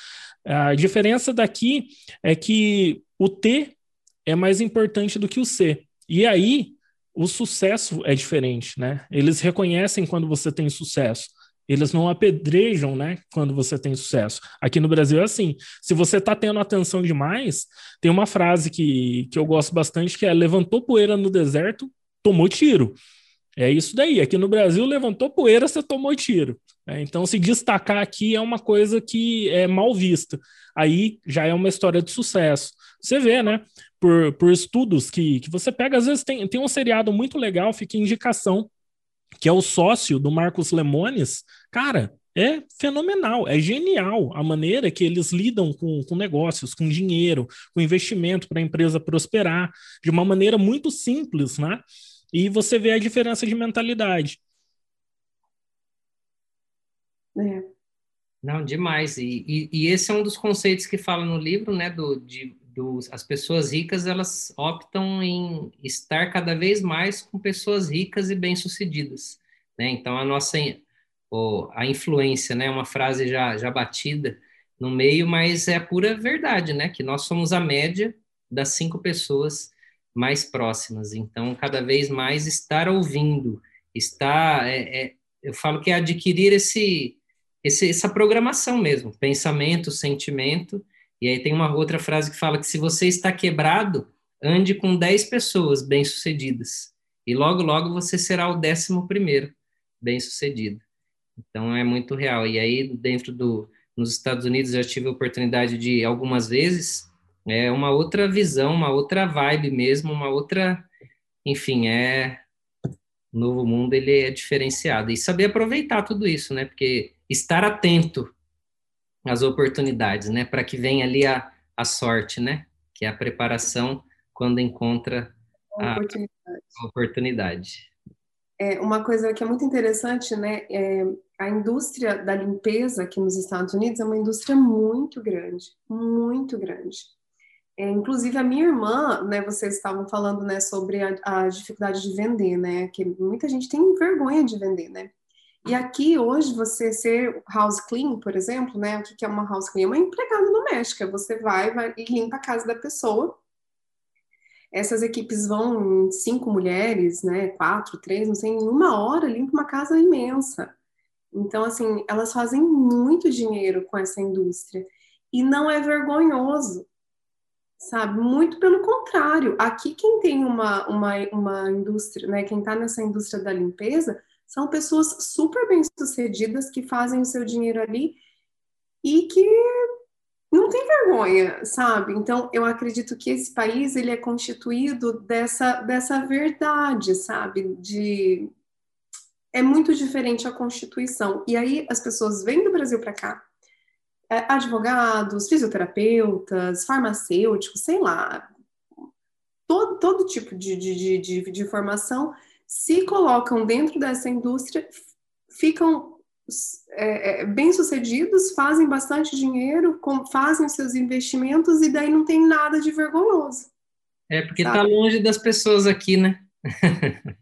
A diferença daqui é que o T é mais importante do que o C. E aí o sucesso é diferente, né? Eles reconhecem quando você tem sucesso. Eles não apedrejam, né, quando você tem sucesso. Aqui no Brasil é assim. Se você está tendo atenção demais, tem uma frase que, que eu gosto bastante que é levantou poeira no deserto, tomou tiro. É isso daí. Aqui no Brasil, levantou poeira, você tomou tiro. É, então, se destacar aqui é uma coisa que é mal vista. Aí já é uma história de sucesso. Você vê, né? Por, por estudos que, que você pega, às vezes tem, tem um seriado muito legal, fica indicação, que é o sócio do Marcos Lemones. Cara, é fenomenal, é genial a maneira que eles lidam com, com negócios, com dinheiro, com investimento para a empresa prosperar, de uma maneira muito simples, né? E você vê a diferença de mentalidade. É. Não, demais. E, e, e, esse é um dos conceitos que fala no livro, né? Do, de, do, as pessoas ricas elas optam em estar cada vez mais com pessoas ricas e bem-sucedidas. Né? Então, a nossa a influência, né? Uma frase já, já batida no meio, mas é a pura verdade, né? Que nós somos a média das cinco pessoas mais próximas. Então, cada vez mais estar ouvindo, estar, é, é, eu falo que é adquirir esse, esse, essa programação mesmo, pensamento, sentimento. E aí tem uma outra frase que fala que se você está quebrado, ande com 10 pessoas bem-sucedidas. E logo, logo você será o décimo primeiro bem-sucedido. Então é muito real. E aí, dentro do. Nos Estados Unidos, já tive a oportunidade de algumas vezes é uma outra visão, uma outra vibe mesmo, uma outra, enfim, é o novo mundo ele é diferenciado e saber aproveitar tudo isso, né? Porque estar atento às oportunidades, né? Para que venha ali a, a sorte, né? Que é a preparação quando encontra a oportunidade. A oportunidade. É, uma coisa que é muito interessante, né? É, a indústria da limpeza aqui nos Estados Unidos é uma indústria muito grande, muito grande. É, inclusive a minha irmã, né, vocês estavam falando, né, sobre a, a, dificuldade de vender, né, que muita gente tem vergonha de vender, né. E aqui hoje você ser house clean, por exemplo, né, o que é uma house clean? É uma empregada doméstica. Você vai, vai e limpa a casa da pessoa. Essas equipes vão cinco mulheres, né, quatro, três, não sei, em uma hora limpa uma casa imensa. Então, assim, elas fazem muito dinheiro com essa indústria. E não é vergonhoso sabe? Muito pelo contrário. Aqui quem tem uma, uma, uma indústria, né? Quem está nessa indústria da limpeza são pessoas super bem sucedidas que fazem o seu dinheiro ali e que não tem vergonha, sabe? Então eu acredito que esse país ele é constituído dessa dessa verdade, sabe? De é muito diferente a constituição. E aí as pessoas vêm do Brasil para cá advogados, fisioterapeutas, farmacêuticos, sei lá, todo, todo tipo de, de, de, de formação se colocam dentro dessa indústria, ficam é, é, bem-sucedidos, fazem bastante dinheiro, com, fazem seus investimentos e daí não tem nada de vergonhoso. É, porque está longe das pessoas aqui, né?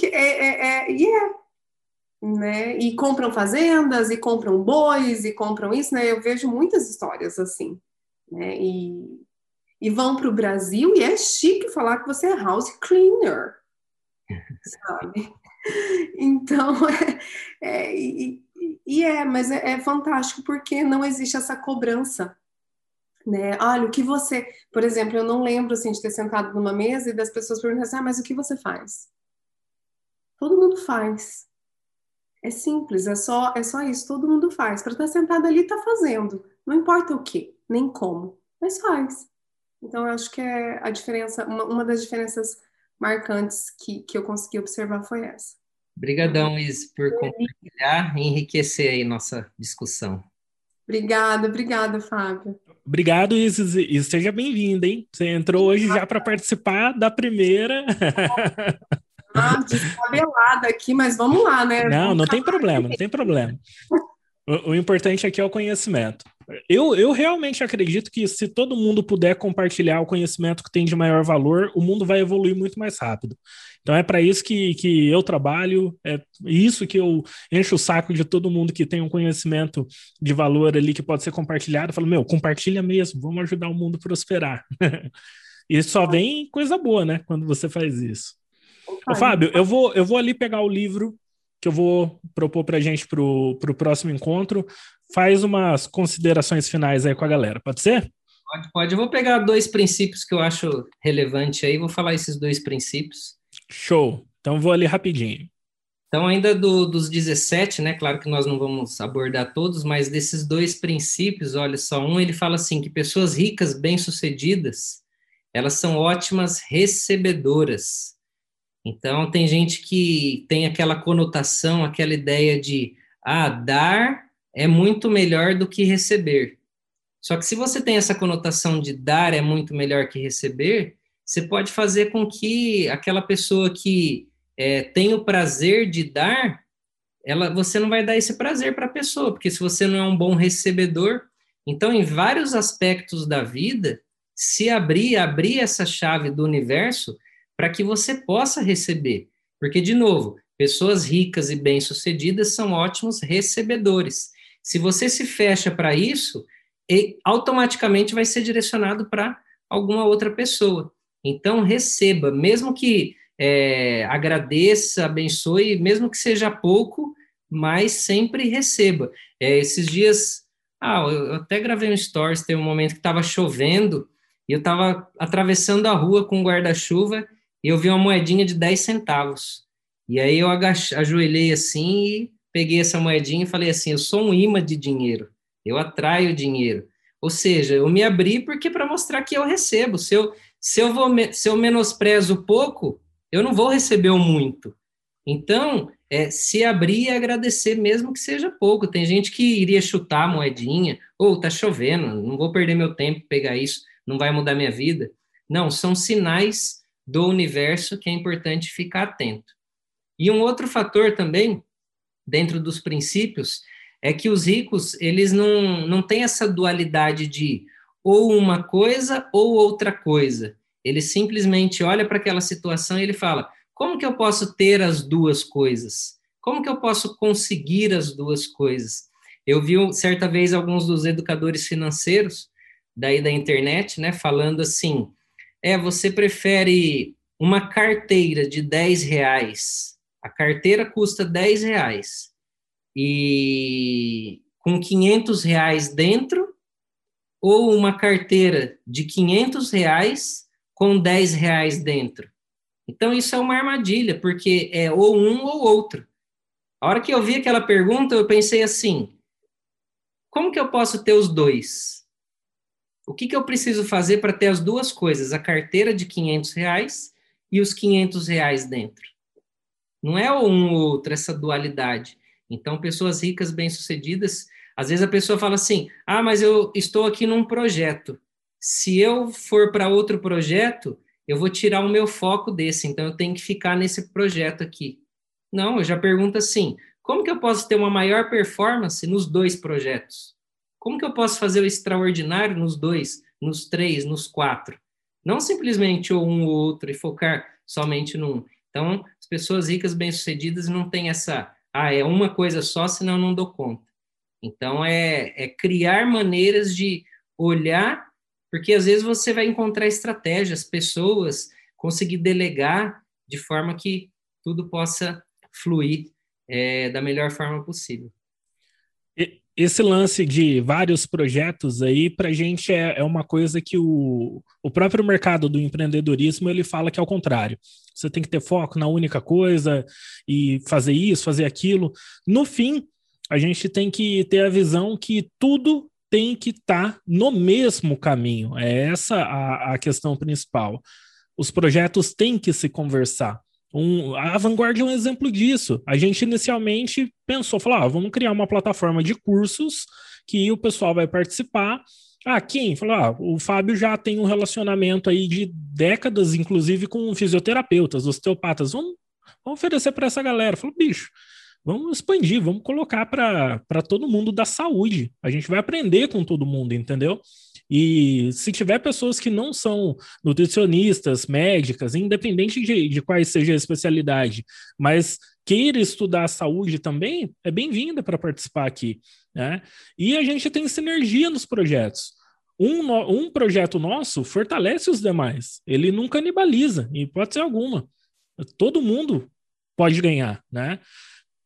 É, é, é, e é, né? E compram fazendas, e compram bois, e compram isso, né? Eu vejo muitas histórias assim, né? E, e vão para o Brasil e é chique falar que você é house cleaner, sabe? Então, é, é e, e, é, mas é, é fantástico porque não existe essa cobrança, né? Olha, o que você, por exemplo, eu não lembro assim de ter sentado numa mesa e das pessoas perguntando assim, ah, mas o que você faz? Todo mundo faz. É simples, é só, é só isso, todo mundo faz. Para estar tá sentado ali, está fazendo. Não importa o que, nem como, mas faz. Então, eu acho que é a diferença, uma, uma das diferenças marcantes que, que eu consegui observar foi essa. Obrigadão, Is, por compartilhar e enriquecer aí nossa discussão. Obrigada, obrigada, Fábio. Obrigado, Isis, e seja bem-vinda, hein? Você entrou hoje já para participar da primeira. Ah, descabelada aqui, mas vamos lá, né? Não, não tem problema, não tem problema. O, o, importante aqui é o conhecimento. Eu, eu realmente acredito que se todo mundo puder compartilhar o conhecimento que tem de maior valor, o mundo vai evoluir muito mais rápido. Então é para isso que, que eu trabalho, é isso que eu encho o saco de todo mundo que tem um conhecimento de valor ali que pode ser compartilhado. Eu falo, meu, compartilha mesmo, vamos ajudar o mundo a prosperar. e só vem coisa boa, né, quando você faz isso. Ô, Fábio, eu vou, eu vou ali pegar o livro que eu vou propor para a gente para o próximo encontro. Faz umas considerações finais aí com a galera, pode ser? Pode, pode. Eu vou pegar dois princípios que eu acho relevante aí, vou falar esses dois princípios. Show. Então vou ali rapidinho. Então, ainda do, dos 17, né? Claro que nós não vamos abordar todos, mas desses dois princípios, olha só, um ele fala assim que pessoas ricas, bem-sucedidas, elas são ótimas recebedoras. Então, tem gente que tem aquela conotação, aquela ideia de ah, dar é muito melhor do que receber. Só que se você tem essa conotação de dar é muito melhor que receber, você pode fazer com que aquela pessoa que é, tem o prazer de dar, ela, você não vai dar esse prazer para a pessoa, porque se você não é um bom recebedor, então em vários aspectos da vida, se abrir, abrir essa chave do universo para que você possa receber, porque de novo, pessoas ricas e bem-sucedidas são ótimos recebedores. Se você se fecha para isso, automaticamente vai ser direcionado para alguma outra pessoa. Então, receba, mesmo que é, agradeça, abençoe, mesmo que seja pouco, mas sempre receba. É, esses dias, ah, eu até gravei um stories, tem um momento que estava chovendo, e eu estava atravessando a rua com um guarda-chuva, e eu vi uma moedinha de 10 centavos. E aí eu ajoelhei assim e peguei essa moedinha e falei assim, eu sou um imã de dinheiro, eu atraio dinheiro. Ou seja, eu me abri porque para mostrar que eu recebo. Se eu, se eu, vou, se eu menosprezo pouco, eu não vou receber o muito. Então, é, se abrir e agradecer, mesmo que seja pouco. Tem gente que iria chutar a moedinha, ou oh, tá chovendo, não vou perder meu tempo pegar isso, não vai mudar minha vida. Não, são sinais do universo que é importante ficar atento. E um outro fator também, dentro dos princípios, é que os ricos, eles não, não têm essa dualidade de ou uma coisa ou outra coisa. Ele simplesmente olha para aquela situação e ele fala: como que eu posso ter as duas coisas? Como que eu posso conseguir as duas coisas? Eu vi certa vez alguns dos educadores financeiros daí da internet, né, falando assim: é, você prefere uma carteira de 10 reais, a carteira custa 10 reais, e com 500 reais dentro, ou uma carteira de 500 reais com 10 reais dentro. Então, isso é uma armadilha, porque é ou um ou outro. A hora que eu vi aquela pergunta, eu pensei assim: como que eu posso ter os dois? O que, que eu preciso fazer para ter as duas coisas, a carteira de 500 reais e os 500 reais dentro? Não é um ou outro, essa dualidade. Então, pessoas ricas, bem-sucedidas, às vezes a pessoa fala assim: ah, mas eu estou aqui num projeto. Se eu for para outro projeto, eu vou tirar o meu foco desse, então eu tenho que ficar nesse projeto aqui. Não, eu já pergunto assim: como que eu posso ter uma maior performance nos dois projetos? Como que eu posso fazer o extraordinário nos dois, nos três, nos quatro? Não simplesmente ou um ou outro e focar somente num. Então, as pessoas ricas, bem-sucedidas, não têm essa, ah, é uma coisa só, senão não dou conta. Então, é, é criar maneiras de olhar, porque às vezes você vai encontrar estratégias, pessoas, conseguir delegar de forma que tudo possa fluir é, da melhor forma possível. Esse lance de vários projetos aí, para a gente é, é uma coisa que o, o próprio mercado do empreendedorismo ele fala que é o contrário. Você tem que ter foco na única coisa e fazer isso, fazer aquilo. No fim, a gente tem que ter a visão que tudo tem que estar tá no mesmo caminho. É essa a, a questão principal. Os projetos têm que se conversar. Um, a Vanguard é um exemplo disso. A gente inicialmente pensou, falou, ah, vamos criar uma plataforma de cursos que o pessoal vai participar. Ah, quem? Falou, ah, o Fábio já tem um relacionamento aí de décadas, inclusive com fisioterapeutas, osteopatas. Vamos, vamos oferecer para essa galera. Falou, bicho, vamos expandir, vamos colocar para todo mundo da saúde. A gente vai aprender com todo mundo, entendeu? E se tiver pessoas que não são nutricionistas, médicas, independente de, de quais seja a especialidade, mas queira estudar saúde também, é bem-vinda para participar aqui. Né? E a gente tem sinergia nos projetos. Um, um projeto nosso fortalece os demais, ele não canibaliza, em hipótese alguma. Todo mundo pode ganhar, né?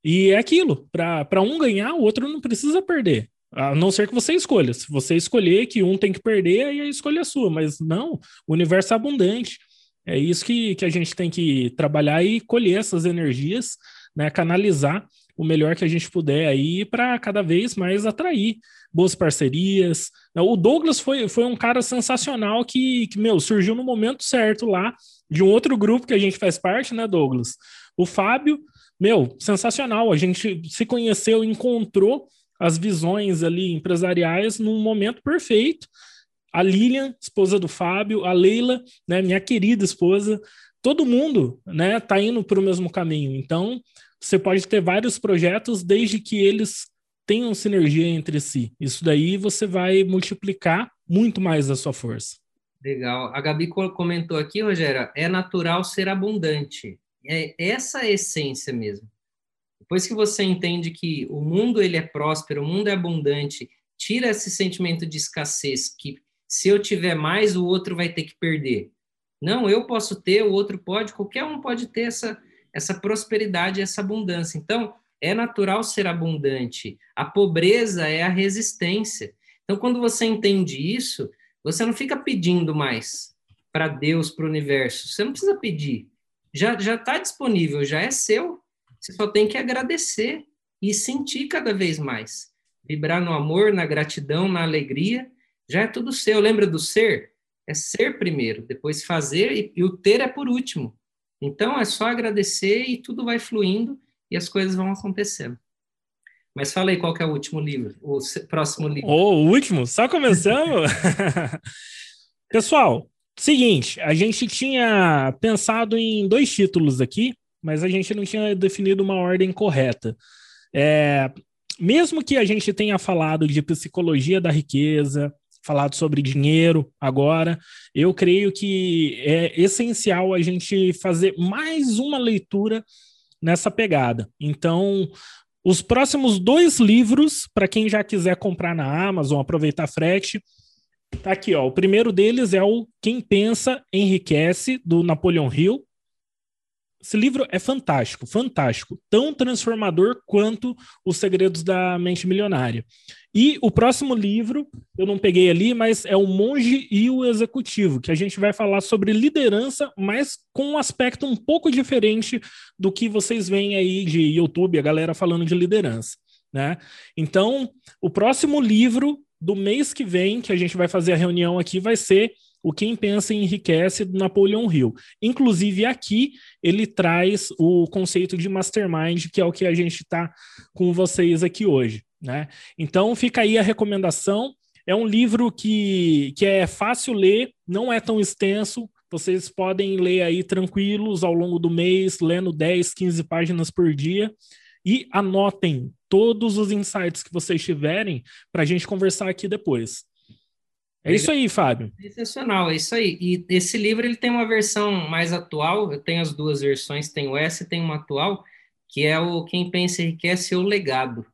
E é aquilo, para um ganhar, o outro não precisa perder. A não ser que você escolha. Se você escolher que um tem que perder, aí a escolha é sua. Mas não, o universo é abundante. É isso que, que a gente tem que trabalhar e colher essas energias, né? Canalizar o melhor que a gente puder aí para cada vez mais atrair boas parcerias. O Douglas foi, foi um cara sensacional que, que, meu, surgiu no momento certo lá, de um outro grupo que a gente faz parte, né, Douglas? O Fábio, meu, sensacional. A gente se conheceu, encontrou as visões ali empresariais num momento perfeito. A Lilian, esposa do Fábio, a Leila, né, minha querida esposa, todo mundo, né, tá indo para o mesmo caminho. Então, você pode ter vários projetos desde que eles tenham sinergia entre si. Isso daí você vai multiplicar muito mais a sua força. Legal. A Gabi comentou aqui, Rogério, é natural ser abundante. É essa a essência mesmo. Depois que você entende que o mundo ele é próspero, o mundo é abundante, tira esse sentimento de escassez que se eu tiver mais, o outro vai ter que perder. Não, eu posso ter, o outro pode, qualquer um pode ter essa, essa prosperidade, essa abundância. Então, é natural ser abundante. A pobreza é a resistência. Então, quando você entende isso, você não fica pedindo mais para Deus, para o universo. Você não precisa pedir. Já já está disponível, já é seu. Você só tem que agradecer e sentir cada vez mais. Vibrar no amor, na gratidão, na alegria. Já é tudo seu. Lembra do ser? É ser primeiro, depois fazer e, e o ter é por último. Então é só agradecer e tudo vai fluindo e as coisas vão acontecendo. Mas fala aí qual que é o último livro, o próximo livro. Oh, o último? Só começamos? Pessoal, seguinte, a gente tinha pensado em dois títulos aqui mas a gente não tinha definido uma ordem correta. É, mesmo que a gente tenha falado de psicologia da riqueza, falado sobre dinheiro agora, eu creio que é essencial a gente fazer mais uma leitura nessa pegada. Então, os próximos dois livros, para quem já quiser comprar na Amazon, aproveitar frete, tá aqui, ó. O primeiro deles é o Quem Pensa Enriquece, do Napoleon Hill. Esse livro é fantástico, fantástico, tão transformador quanto Os Segredos da Mente Milionária. E o próximo livro, eu não peguei ali, mas é O Monge e o Executivo, que a gente vai falar sobre liderança, mas com um aspecto um pouco diferente do que vocês veem aí de YouTube, a galera falando de liderança. Né? Então, o próximo livro do mês que vem, que a gente vai fazer a reunião aqui, vai ser o Quem Pensa Enriquece do Napoleon Hill. Inclusive, aqui ele traz o conceito de mastermind, que é o que a gente está com vocês aqui hoje. Né? Então, fica aí a recomendação. É um livro que, que é fácil ler, não é tão extenso. Vocês podem ler aí tranquilos ao longo do mês, lendo 10, 15 páginas por dia. E anotem todos os insights que vocês tiverem para a gente conversar aqui depois. É isso aí, Fábio. Sensacional, é isso aí. E esse livro ele tem uma versão mais atual, eu tenho as duas versões, tem o S e tem uma atual, que é o Quem Pensa Enriquece o Legado,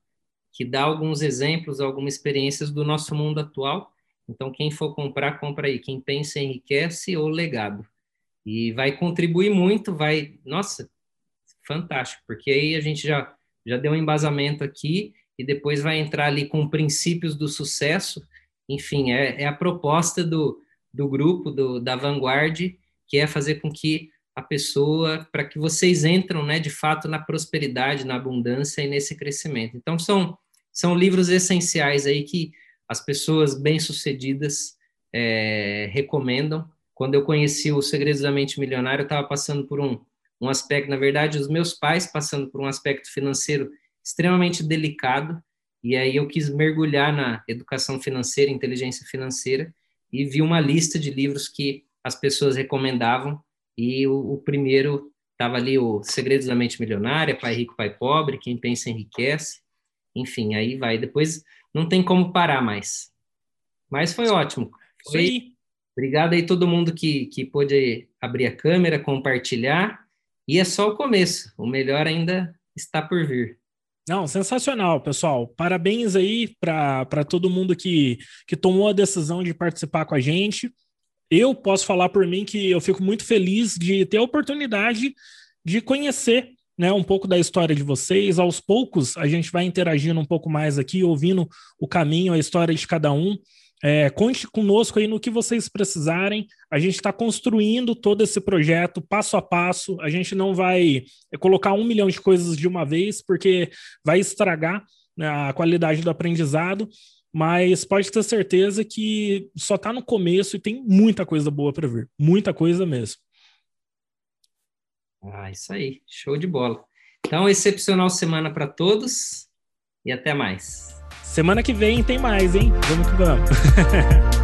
que dá alguns exemplos, algumas experiências do nosso mundo atual. Então, quem for comprar, compra aí. Quem Pensa Enriquece o Legado. E vai contribuir muito, vai... Nossa, fantástico, porque aí a gente já, já deu um embasamento aqui e depois vai entrar ali com princípios do sucesso, enfim, é, é a proposta do, do grupo, do, da Vanguard, que é fazer com que a pessoa, para que vocês entram, né, de fato, na prosperidade, na abundância e nesse crescimento. Então, são, são livros essenciais aí que as pessoas bem-sucedidas é, recomendam. Quando eu conheci o Segredos da Mente Milionária, eu estava passando por um, um aspecto, na verdade, os meus pais passando por um aspecto financeiro extremamente delicado, e aí eu quis mergulhar na educação financeira, inteligência financeira, e vi uma lista de livros que as pessoas recomendavam, e o, o primeiro estava ali o Segredos da Mente Milionária, Pai Rico, Pai Pobre, Quem Pensa Enriquece, enfim, aí vai. Depois não tem como parar mais. Mas foi ótimo. Foi... Obrigado aí todo mundo que, que pôde abrir a câmera, compartilhar, e é só o começo, o melhor ainda está por vir. Não, sensacional, pessoal. Parabéns aí para todo mundo que, que tomou a decisão de participar com a gente. Eu posso falar por mim que eu fico muito feliz de ter a oportunidade de conhecer né, um pouco da história de vocês. Aos poucos, a gente vai interagindo um pouco mais aqui, ouvindo o caminho, a história de cada um. É, conte conosco aí no que vocês precisarem. A gente está construindo todo esse projeto passo a passo. A gente não vai colocar um milhão de coisas de uma vez, porque vai estragar né, a qualidade do aprendizado. Mas pode ter certeza que só está no começo e tem muita coisa boa para vir. Muita coisa mesmo. Ah, isso aí. Show de bola. Então, excepcional semana para todos e até mais. Semana que vem tem mais, hein? Vamos que vamos.